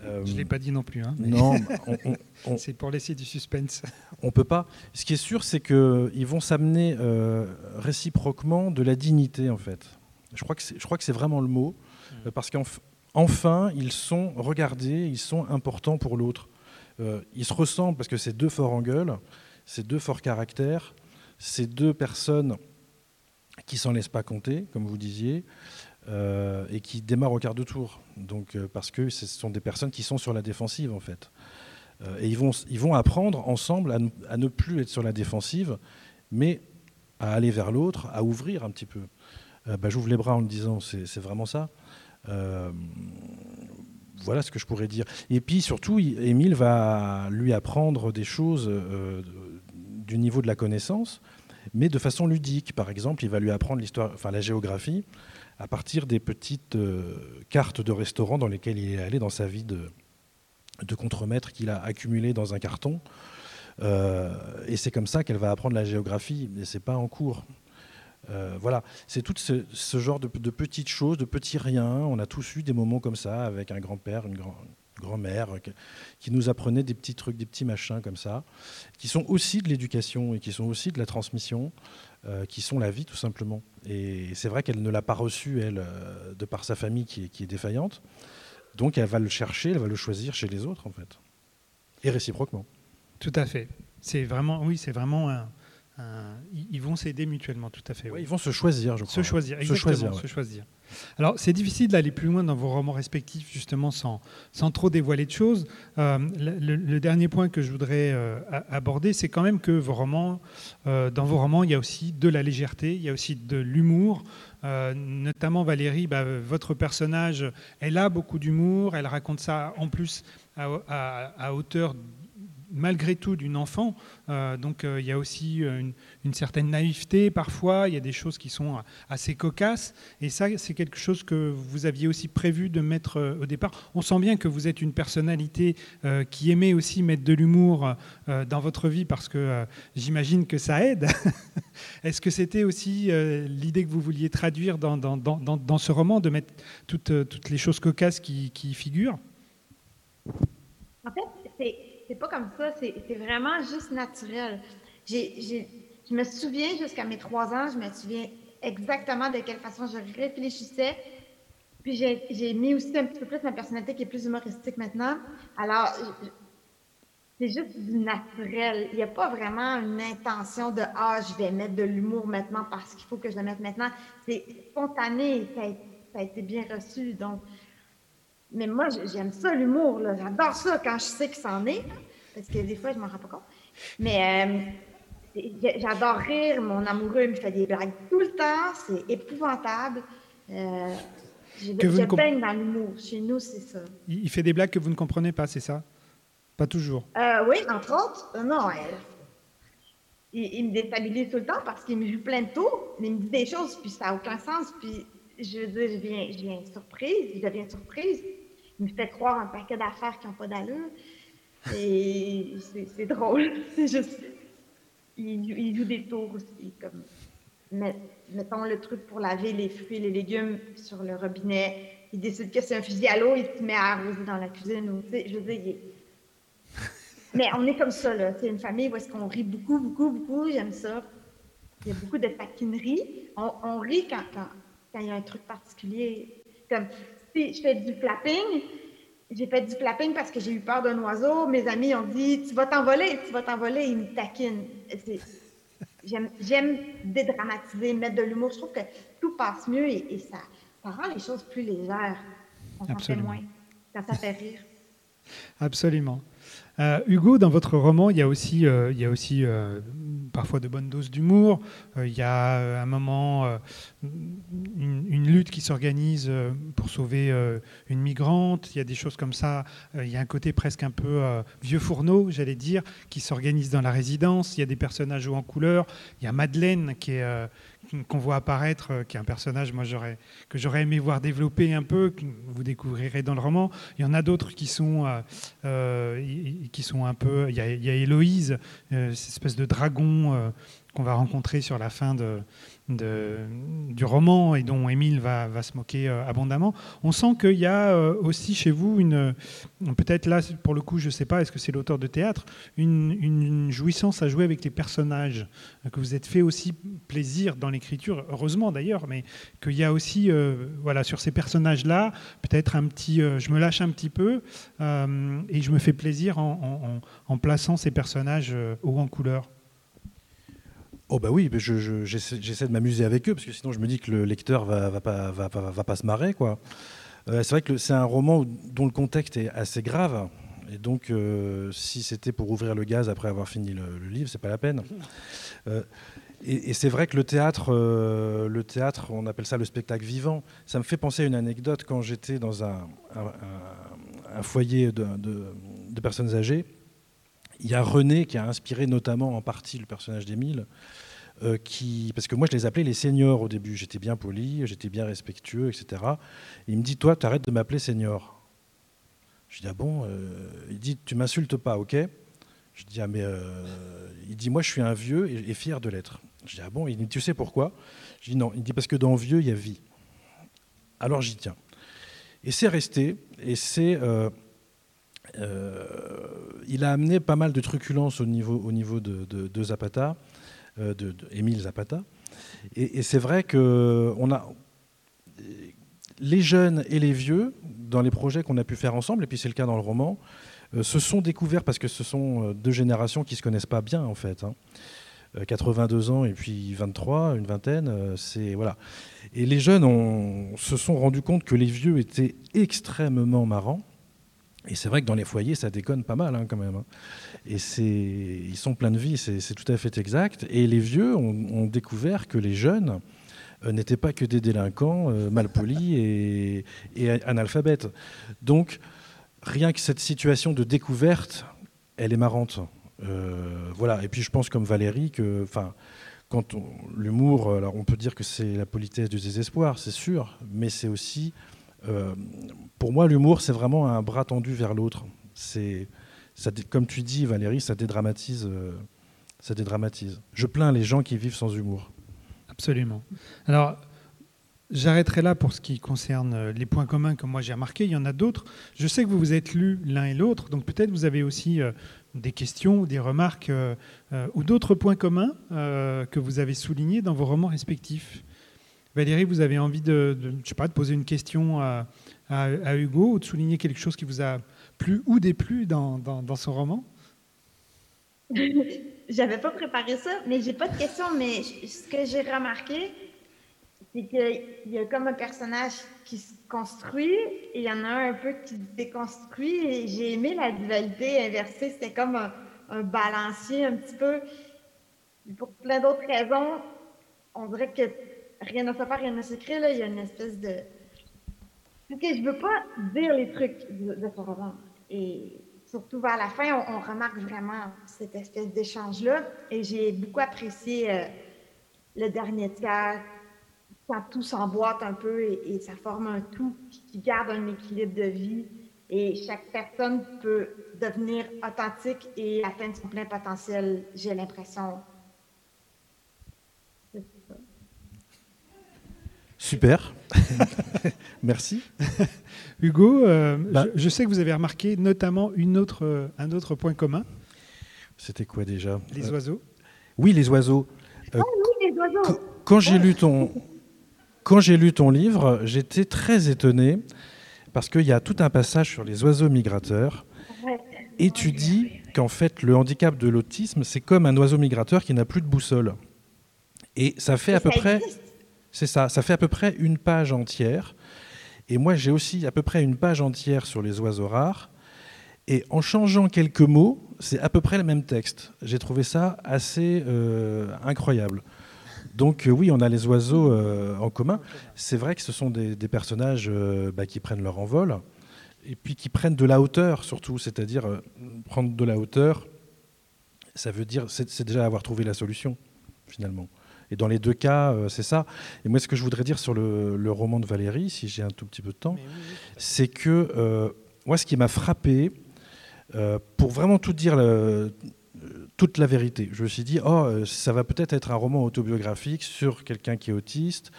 Euh, je ne l'ai pas dit non plus. Hein,
non,
c'est pour laisser du suspense.
On ne peut pas. Ce qui est sûr, c'est qu'ils vont s'amener euh, réciproquement de la dignité, en fait. Je crois que c'est vraiment le mot, mmh. parce qu'enfin, ils sont regardés, ils sont importants pour l'autre. Ils se ressemblent parce que c'est deux forts en gueule, c'est deux forts caractères, c'est deux personnes qui s'en laissent pas compter, comme vous disiez euh, et qui démarrent au quart de tour. Donc, euh, parce que ce sont des personnes qui sont sur la défensive, en fait. Euh, et ils vont, ils vont apprendre ensemble à, ne plus être sur la défensive, mais à aller vers l'autre, à ouvrir un petit peu. Bah, J'ouvre les bras en le disant, c'est vraiment ça. Voilà ce que je pourrais dire. Et puis surtout, Émile va lui apprendre des choses du niveau de la connaissance, mais de façon ludique. Par exemple, il va lui apprendre l'histoire, enfin la géographie, à partir des petites euh, cartes de restaurants dans lesquelles il est allé dans sa vie de, contremaître qu'il a accumulé dans un carton. Euh, et c'est comme ça qu'elle va apprendre la géographie, mais c'est pas en cours. Euh, voilà, c'est tout ce, genre de, de, petites choses, de petits riens. On a tous eu des moments comme ça avec un grand-père, une grand, grand-mère qui nous apprenait des petits trucs, des petits machins comme ça, qui sont aussi de l'éducation et qui sont aussi de la transmission, euh, qui sont la vie tout simplement. Et c'est vrai qu'elle ne l'a pas reçu, elle, euh, de par sa famille qui est, défaillante. Donc elle va le chercher, elle va le choisir chez les autres en fait. Et réciproquement.
Tout à fait. C'est vraiment, oui, c'est vraiment un, un, ils vont s'aider mutuellement, tout à fait.
Ouais, oui. Ils vont se choisir, je crois.
Se choisir, exactement, se choisir. Ouais. Se choisir. Alors, c'est difficile d'aller plus loin dans vos romans respectifs, justement, sans, sans trop dévoiler de choses. Euh, le, le, dernier point que je voudrais euh, aborder, c'est quand même que vos romans, euh, dans vos romans, il y a aussi de la légèreté, il y a aussi de l'humour. Euh, notamment Valérie, bah, votre personnage, elle a beaucoup d'humour, elle raconte ça en plus à, à, à hauteur malgré tout d'une enfant. Euh, donc euh, il y a aussi une, une, certaine naïveté parfois, il y a des choses qui sont assez cocasses. Et ça, c'est quelque chose que vous aviez aussi prévu de mettre euh, au départ. On sent bien que vous êtes une personnalité euh, qui aimait aussi mettre de l'humour euh, dans votre vie parce que j'imagine que ça aide. Est-ce que c'était aussi l'idée que vous vouliez traduire dans, ce roman, de mettre toutes, les choses cocasses qui, qui y figurent?
En fait, c'est pas comme ça, c'est vraiment juste naturel. Je me souviens jusqu'à mes trois ans, je me souviens exactement de quelle façon je réfléchissais. Puis j'ai mis aussi un petit peu plus ma personnalité qui est plus humoristique maintenant. Alors, c'est juste du naturel. Il n'y a pas vraiment une intention de Ah, je vais mettre de l'humour maintenant parce qu'il faut que je le mette maintenant. C'est spontané, ça a, ça a été bien reçu. Donc, mais moi, j'aime ça, l'humour. J'adore ça quand je sais que c'en est. Parce que des fois, je m'en rends pas compte. Mais euh, j'adore rire. Mon amoureux me fait des blagues tout le temps. C'est épouvantable. Euh, je, je baigne dans l'humour. Chez nous, c'est ça.
Il fait des blagues que vous ne comprenez pas, c'est ça? Pas toujours
euh, Oui, entre autres. Euh, non, elle. Il, il, me déstabilise tout le temps parce qu'il me joue plein de tours. Il me dit des choses, puis ça n'a aucun sens. Puis je veux dire, je viens, je viens surprise. Je deviens surprise. Il me fait croire un paquet d'affaires qui n'ont pas d'allure. Et c'est drôle. C'est juste. Il, il, joue des tours aussi. Comme, mettons le truc pour laver les fruits et les légumes sur le robinet. Il décide que c'est un fusil à l'eau, il se met à arroser dans la cuisine. Ou, je veux dire, est... Mais on est comme ça, là. C'est une famille où est-ce qu'on rit beaucoup, beaucoup, beaucoup. J'aime ça. Il y a beaucoup de taquinerie. On, on rit quand, quand, quand, il y a un truc particulier. Comme si je fais du flapping, j'ai fait du flapping parce que j'ai eu peur d'un oiseau. Mes amis ont dit Tu vas t'envoler, tu vas t'envoler. Ils me taquinent. J'aime dédramatiser, mettre de l'humour. Je trouve que tout passe mieux et, et ça, ça, rend les choses plus légères. On s'en fait moins quand ça fait rire.
Absolument. Euh, Hugo, dans votre roman, il y a aussi, euh, il y a aussi euh, parfois de bonnes doses d'humour. il y a un moment, une, lutte qui s'organise pour sauver une migrante. Il y a des choses comme ça. il y a un côté presque un peu vieux fourneau, j'allais dire, qui s'organise dans la résidence. Il y a des personnages en couleur. Il y a Madeleine qui est qu'on voit apparaître, euh, qui est un personnage que j'aurais aimé voir développer un peu, que vous découvrirez dans le roman. Il y en a d'autres qui, sont euh, euh, qui sont un peu... Il y a, Héloïse, cette espèce de dragon qu'on va rencontrer sur la fin de, du roman et dont Émile va, va, se moquer euh, abondamment. On sent qu'il y a euh, aussi chez vous une, peut-être là pour le coup, je ne sais pas, est-ce que c'est l'auteur de théâtre, une, jouissance à jouer avec les personnages, que vous êtes fait aussi plaisir dans l'écriture, heureusement d'ailleurs, mais qu'il y a aussi, euh, voilà, sur ces personnages-là, peut-être un petit, je me lâche un petit peu et je me fais plaisir en, en, en plaçant ces personnages haut en couleur.
Oh bah oui, j'essaie de m'amuser avec eux parce que sinon je me dis que le lecteur va, va pas, se marrer. Euh, c'est vrai que c'est un roman dont le contexte est assez grave et donc euh, si c'était pour ouvrir le gaz après avoir fini le, livre, c'est pas la peine. Euh, et, c'est vrai que le théâtre, le on appelle ça le spectacle vivant. Ça me fait penser à une anecdote quand j'étais dans un, foyer de personnes âgées il y a René qui a inspiré notamment en partie le personnage d'Émile. Euh, qui, parce que moi je les appelais les seniors au début, j'étais bien poli, j'étais bien respectueux, etc. il me dit, toi, tu arrêtes de m'appeler senior. Je dis, ah bon euh, Il dit, tu m'insultes pas, ok? Je dis, ah mais... Euh, il dit, moi je suis un vieux et, fier de l'être. Je dis, ah bon? Il dit, tu sais pourquoi? Je dis, non. Il dit, parce que dans vieux, il y a vie. Alors j'y tiens. Et c'est resté, et c'est... Euh, il a amené pas mal de truculence au niveau, au niveau de, Zapata, euh, de, Émile Zapata. Et, c'est vrai que on a les jeunes et les vieux, dans les projets qu'on a pu faire ensemble, et puis c'est le cas dans le roman, euh, se sont découverts parce que ce sont deux générations qui ne se connaissent pas bien en fait. 82 hein. ans et puis 23, une vingtaine, c'est voilà. Et les jeunes se sont rendus compte que les vieux étaient extrêmement marrants et c'est vrai que dans les foyers, ça déconne pas mal hein, quand même. Hein. Et ils sont pleins de vie, c'est tout à fait exact. Et les vieux ont, découvert que les jeunes euh, n'étaient pas que des délinquants euh, malpolis et, analphabètes. Donc, rien que cette situation de découverte, elle est marrante. Euh, voilà. Et puis, je pense comme Valérie que, quand l'humour, alors on peut dire que c'est la politesse du désespoir, c'est sûr, mais c'est aussi euh, pour moi, l'humour, c'est vraiment un bras tendu vers l'autre. C'est, comme tu dis, Valérie, ça dédramatise, euh, ça dédramatise. Je plains les gens qui vivent sans humour.
Absolument. Alors, j'arrêterai là pour ce qui concerne euh, les points communs que moi j'ai remarqués. Il y en a d'autres. Je sais que vous vous êtes lus l'un et l'autre, donc peut-être vous avez aussi des questions des remarques ou d'autres points communs que vous avez soulignés dans vos romans respectifs. Valérie, vous avez envie de, je sais pas, de poser une question à, Hugo ou de souligner quelque chose qui vous a plu ou déplu dans, dans, son roman?
J'avais pas préparé ça, mais j'ai pas de question. Mais ce que j'ai remarqué, c'est qu'il y a comme un personnage qui se construit et il y en a un, un peu qui se déconstruit. Et j'ai aimé la dualité inversée. C'était comme un, un, balancier un petit peu. Pour plein d'autres raisons, on dirait que rien ne s'apparaît, rien ne s'écrit, là, il y a une espèce de. Ok, je veux pas dire les trucs de, ce roman. Et surtout vers la fin, on, remarque vraiment cette espèce d'échange-là. Et j'ai beaucoup apprécié euh, le dernier tiers, quand tout s'emboîte un peu et, ça forme un tout qui garde un équilibre de vie. Et chaque personne peut devenir authentique et atteindre son plein potentiel, j'ai l'impression.
Super. Merci.
Hugo, euh, bah. je, sais que vous avez remarqué notamment une autre, euh, un autre point commun.
C'était quoi déjà?
Les euh, oiseaux.
Oui, les oiseaux.
oh, oui, les oiseaux.
Quand j'ai lu ton, quand j'ai lu ton livre, j'étais très étonné parce qu'il y a tout un passage sur les oiseaux migrateurs. Et tu dis qu'en fait, le handicap de l'autisme, c'est comme un oiseau migrateur qui n'a plus de boussole. Et ça fait à peu près. C'est ça, ça fait à peu près une page entière. Et moi, j'ai aussi à peu près une page entière sur les oiseaux rares. Et en changeant quelques mots, c'est à peu près le même texte. J'ai trouvé ça assez euh, incroyable. Donc euh, oui, on a les oiseaux euh, en commun. C'est vrai que ce sont des, personnages bah, qui prennent leur envol et puis qui prennent de la hauteur surtout, c'est-à-dire prendre de la hauteur, ça veut dire c'est déjà avoir trouvé la solution finalement. Et dans les deux cas, c'est ça. Et moi, ce que je voudrais dire sur le, roman de Valérie, si j'ai un tout petit peu de temps, c'est que moi, ce qui m'a frappé, euh, pour vraiment tout dire, toute la vérité. Je me suis dit, oh, euh, ça va peut-être être un roman autobiographique sur quelqu'un qui est autiste,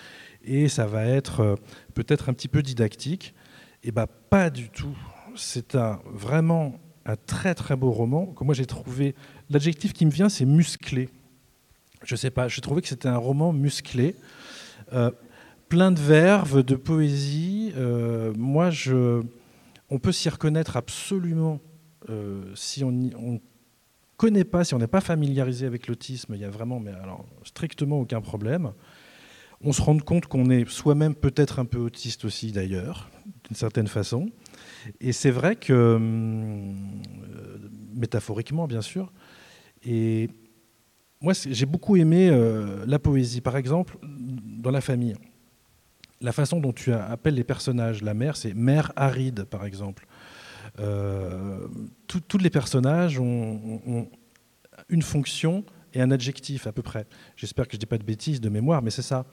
et ça va être euh, peut-être un petit peu didactique. Et bien, pas du tout. C'est un, vraiment un très très beau roman que moi j'ai trouvé. L'adjectif qui me vient, c'est musclé. Je sais pas, je trouvais que c'était un roman musclé, plein de verve, de poésie. moi, je, on peut s'y reconnaître absolument euh, si on ne connaît pas, si on n'est pas familiarisé avec l'autisme, il y a vraiment mais alors, strictement aucun problème. On se rend compte qu'on est soi-même peut-être un peu autiste aussi d'ailleurs, d'une certaine façon. Et c'est vrai que, euh, métaphoriquement bien sûr, et moi j'ai beaucoup aimé euh, la poésie. Par exemple, dans la famille, la façon dont tu appelles les personnages, la mère, c'est mère aride par exemple. Euh, tous les personnages ont, une fonction et un adjectif à peu près. J'espère que je ne dis pas de bêtises de mémoire, mais c'est ça.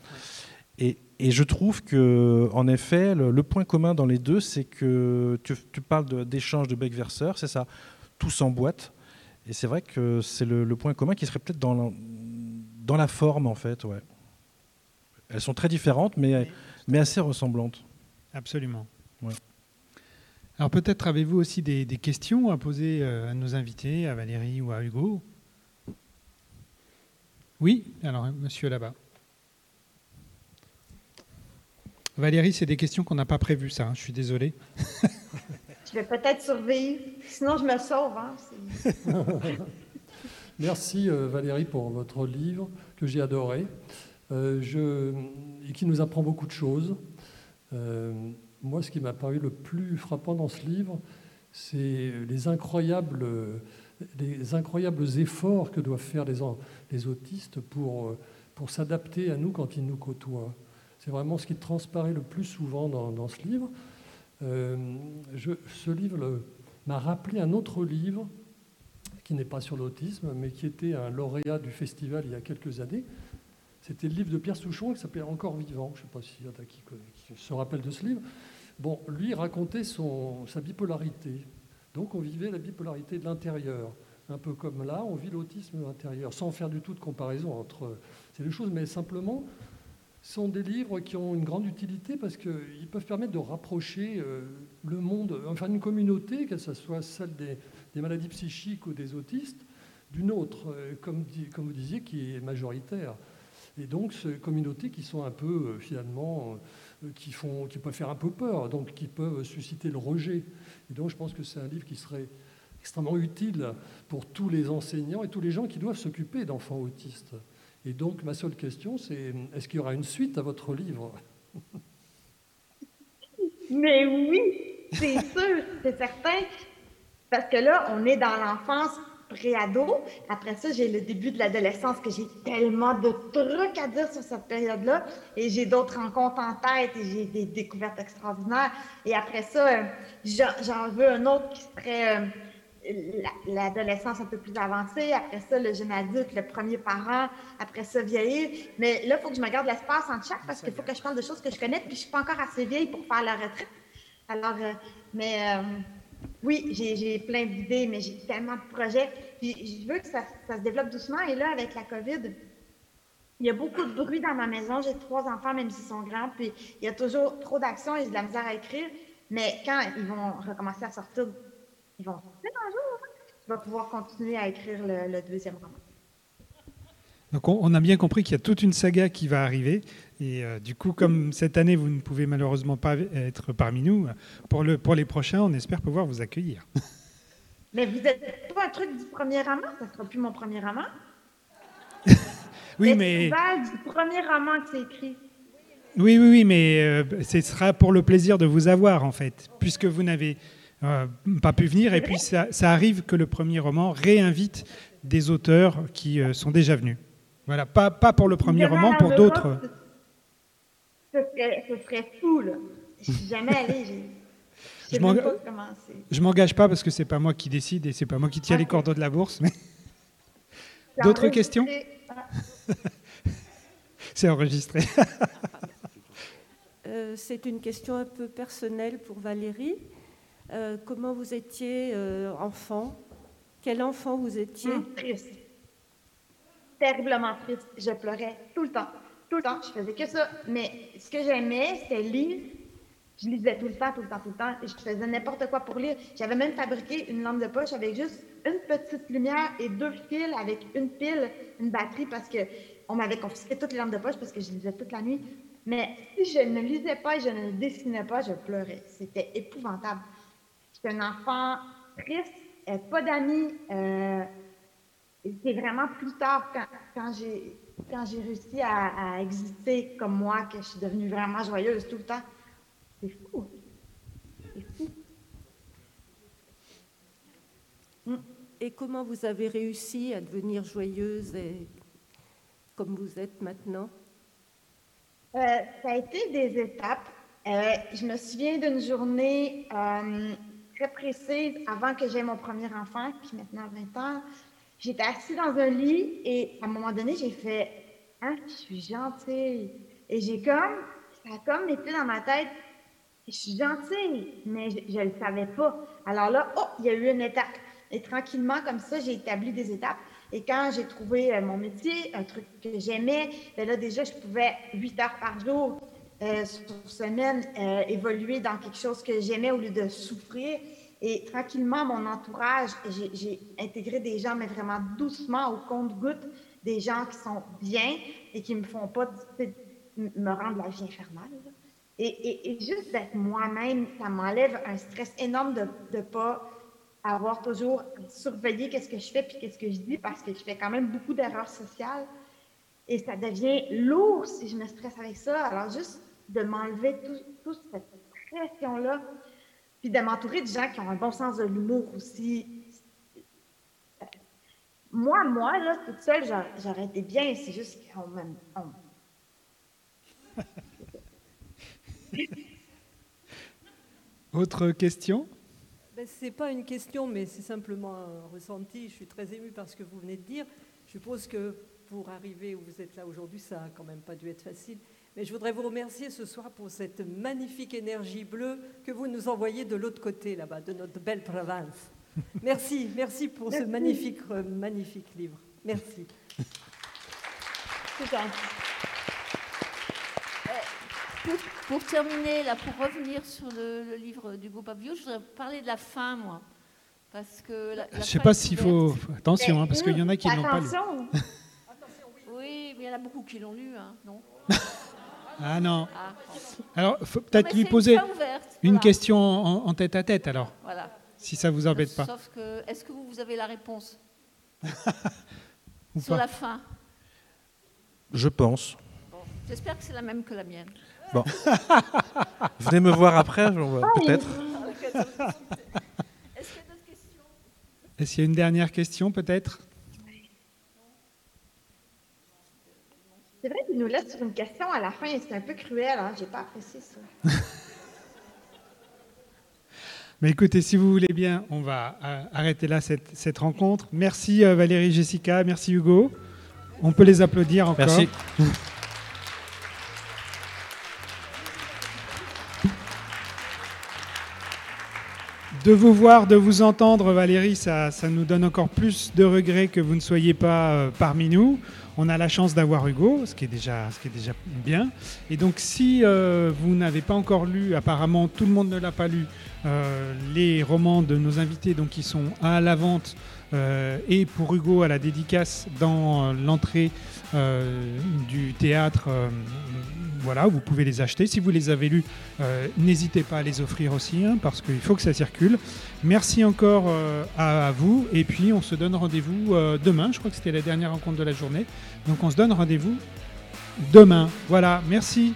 Et, je trouve que, en effet, le, point commun dans les deux, c'est que tu, parles d'échange de, bec verseur, c'est ça. Tout s'emboîte. Et c'est vrai que c'est le, point commun qui serait peut-être dans, dans la forme, en fait. Ouais. Elles sont très différentes, mais, mais assez ressemblantes.
Absolument. Ouais. Alors peut-être avez-vous aussi des, questions à poser euh, à nos invités, à Valérie ou à Hugo? Oui, alors monsieur là-bas. Valérie, c'est des questions qu'on n'a pas prévues, ça, hein, je suis désolé.
je vais peut-être survivre, sinon je me sauve. Hein,
Merci euh, Valérie pour votre livre que j'ai adoré euh, et qui nous apprend beaucoup de choses moi, ce qui m'a paru le plus frappant dans ce livre, c'est les incroyables, les incroyables efforts que doivent faire les, autistes pour s'adapter à nous quand ils nous côtoient. C'est vraiment ce qui transparaît le plus souvent dans, ce livre. Euh, je, ce livre m'a rappelé un autre livre qui n'est pas sur l'autisme, mais qui était un lauréat du festival il y a quelques années. C'était le livre de Pierre Souchon qui s'appelait Encore vivant. Je ne sais pas s'il y en a qui, qui se rappellent de ce livre. Bon, lui racontait son, sa bipolarité. Donc on vivait la bipolarité de l'intérieur. Un peu comme là, on vit l'autisme de l'intérieur, sans faire du tout de comparaison entre ces deux choses, mais simplement, sont des livres qui ont une grande utilité parce qu'ils peuvent permettre de rapprocher euh, le monde, enfin une communauté, que ce soit celle des, maladies psychiques ou des autistes, d'une autre, euh, comme, comme, vous disiez, qui est majoritaire. Et donc, ces communautés qui sont un peu, euh, finalement, qui, font, qui peuvent faire un peu peur, donc qui peuvent susciter le rejet. Et donc je pense que c'est un livre qui serait extrêmement utile pour tous les enseignants et tous les gens qui doivent s'occuper d'enfants autistes. Et donc ma seule question, c'est est-ce qu'il y aura une suite à votre livre?
Mais oui, c'est sûr, c'est certain. Parce que là, on est dans l'enfance préado. Après ça, j'ai le début de l'adolescence que j'ai tellement de trucs à dire sur cette période-là. Et j'ai d'autres rencontres en tête et j'ai des découvertes extraordinaires. Et après ça, euh, j'en veux un autre qui serait euh, l'adolescence un peu plus avancée. Après ça, le jeune adulte, le premier parent. Après ça, vieillir. Mais là, il faut que je me garde l'espace en chaque parce qu'il faut que je parle de choses que je connais. Puis je suis pas encore assez vieille pour faire la retraite. Alors, euh, mais oui, j'ai plein d'idées, mais j'ai tellement de projets. Je veux que ça, se développe doucement. Et là, avec la COVID, il y a beaucoup de bruit dans ma maison. J'ai trois enfants, même s'ils sont grands. Puis il y a toujours trop d'actions et de la misère à écrire. Mais quand ils vont recommencer à sortir, ils vont c'est un jour, je vais pouvoir continuer à écrire le deuxième roman.
Donc on, a bien compris qu'il y a toute une saga qui va arriver. Et euh, du coup, comme cette année, vous ne pouvez malheureusement pas être parmi nous, pour, le, pour les prochains, on espère pouvoir vous accueillir.
Mais vous n'êtes pas un truc du premier roman? Ça ne sera plus mon premier roman?
Oui, mais...
du premier roman que c'est écrit?
Oui, oui, oui, mais euh, ce sera pour le plaisir de vous avoir, en fait, puisque vous n'avez pas pu venir. Et puis ça, arrive que le premier roman réinvite des auteurs qui sont déjà venus. Voilà, pas, pas pour le premier roman, pour d'autres.
Ce serait, fou, là. Je suis jamais allée.
Je m'engage pas parce que c'est pas moi qui décide et c'est pas moi qui tiens les cordons de la bourse. Mais... D'autres questions C'est enregistré.
Euh, c'est une question un peu personnelle pour Valérie. Euh, comment vous étiez euh, enfant? Quel enfant vous étiez? Hum,
Triste. Terriblement triste. Je pleurais tout le temps. Tout le temps. Je faisais que ça. Mais ce que j'aimais, c'était lire je lisais tout le temps, tout le temps, tout le temps. Je faisais n'importe quoi pour lire. J'avais même fabriqué une lampe de poche avec juste une petite lumière et deux fils avec une pile, une batterie, parce que on m'avait confisqué toutes les lampes de poche parce que je lisais toute la nuit. Mais si je ne lisais pas et je ne dessinais pas, je pleurais. C'était épouvantable. J'étais un enfant triste, euh, pas d'amis. Euh, c'est vraiment plus tard, quand, quand j'ai quand j'ai réussi à, à, exister comme moi, que je suis devenue vraiment joyeuse tout le temps. C'est fou. C'est fou.
Mm. Et comment vous avez réussi à devenir joyeuse et comme vous êtes maintenant?
Euh, Ça a été des étapes. Euh, je me souviens d'une journée euh, très précise avant que j'aie mon premier enfant, qui maintenant 20 ans. J'étais assise dans un lit et à un moment donné, j'ai fait Ah, je suis gentille. Et j'ai comme, ça a comme été dans ma tête je suis gentille, mais je ne le savais pas. Alors là, oh, il y a eu une étape. Et tranquillement, comme ça, j'ai établi des étapes. Et quand j'ai trouvé euh, mon métier, un truc que j'aimais, ben là, déjà, je pouvais, huit heures par jour, euh, sur semaine, euh, évoluer dans quelque chose que j'aimais au lieu de souffrir. Et tranquillement, mon entourage, j'ai intégré des gens, mais vraiment doucement, au compte-goutte, des gens qui sont bien et qui me font pas me rendre la vie infernale. Et, juste d'être moi-même, ça m'enlève un stress énorme de ne pas avoir toujours surveillé qu'est-ce que je fais puis qu'est-ce que je dis parce que je fais quand même beaucoup d'erreurs sociales. Et ça devient lourd si je me stresse avec ça. Alors, juste de m'enlever toute cette pression-là, puis de m'entourer de gens qui ont un bon sens de l'humour aussi. Moi, moi, là, toute seule, j'aurais été bien. C'est juste qu'on m'aime.
Autre question?
Ben, Ce n'est pas une question, mais c'est simplement un ressenti. Je suis très émue par ce que vous venez de dire. Je suppose que pour arriver où vous êtes là aujourd'hui, ça n'a quand même pas dû être facile. Mais je voudrais vous remercier ce soir pour cette magnifique énergie bleue que vous nous envoyez de l'autre côté, là-bas, de notre belle province. Merci, merci pour ce magnifique, euh, magnifique livre. Merci.
Pour, terminer, là, pour revenir sur le, livre du groupe Abio, je voudrais parler de la fin, moi. Parce que
je ne sais pas s'il faut. Attention, hein, parce qu'il y en a qui n'ont pas lu.
oui, mais il y en a beaucoup qui l'ont lu, hein, non?
Ah non. Ah, alors, faut peut-être lui poser une, question en, tête à tête, alors. Voilà. Si ça vous embête pas.
Sauf que, est-ce que vous, avez la réponse Sur la fin?
Je pense.
J'espère que c'est la même que la mienne.
Bon. Venez me voir après, peut-être.
Est-ce qu'il y a d'autres questions Est-ce qu'il y a une dernière question, peut-être?
C'est vrai qu'il nous laisse sur une question à la fin, c'est un peu cruel, hein? j'ai pas apprécié ça.
Mais écoutez, si vous voulez bien, on va euh, arrêter là cette, cette rencontre. Merci euh, Valérie, Jessica, merci Hugo. On peut les applaudir encore.
Merci.
de vous voir, de vous entendre, Valérie, ça, ça, nous donne encore plus de regrets que vous ne soyez pas euh, parmi nous. On a la chance d'avoir Hugo, ce qui, est déjà, bien. Et donc, si euh, vous n'avez pas encore lu, apparemment tout le monde ne l'a pas lu, euh, les romans de nos invités, donc qui sont à la vente et pour Hugo à la dédicace dans l'entrée du théâtre voilà, vous pouvez les acheter. Si vous les avez lus, euh, n'hésitez pas à les offrir aussi, hein, parce qu'il faut que ça circule. Merci encore euh, à, vous, et puis on se donne rendez-vous euh, demain. Je crois que c'était la dernière rencontre de la journée. Donc on se donne rendez-vous demain. Voilà, merci.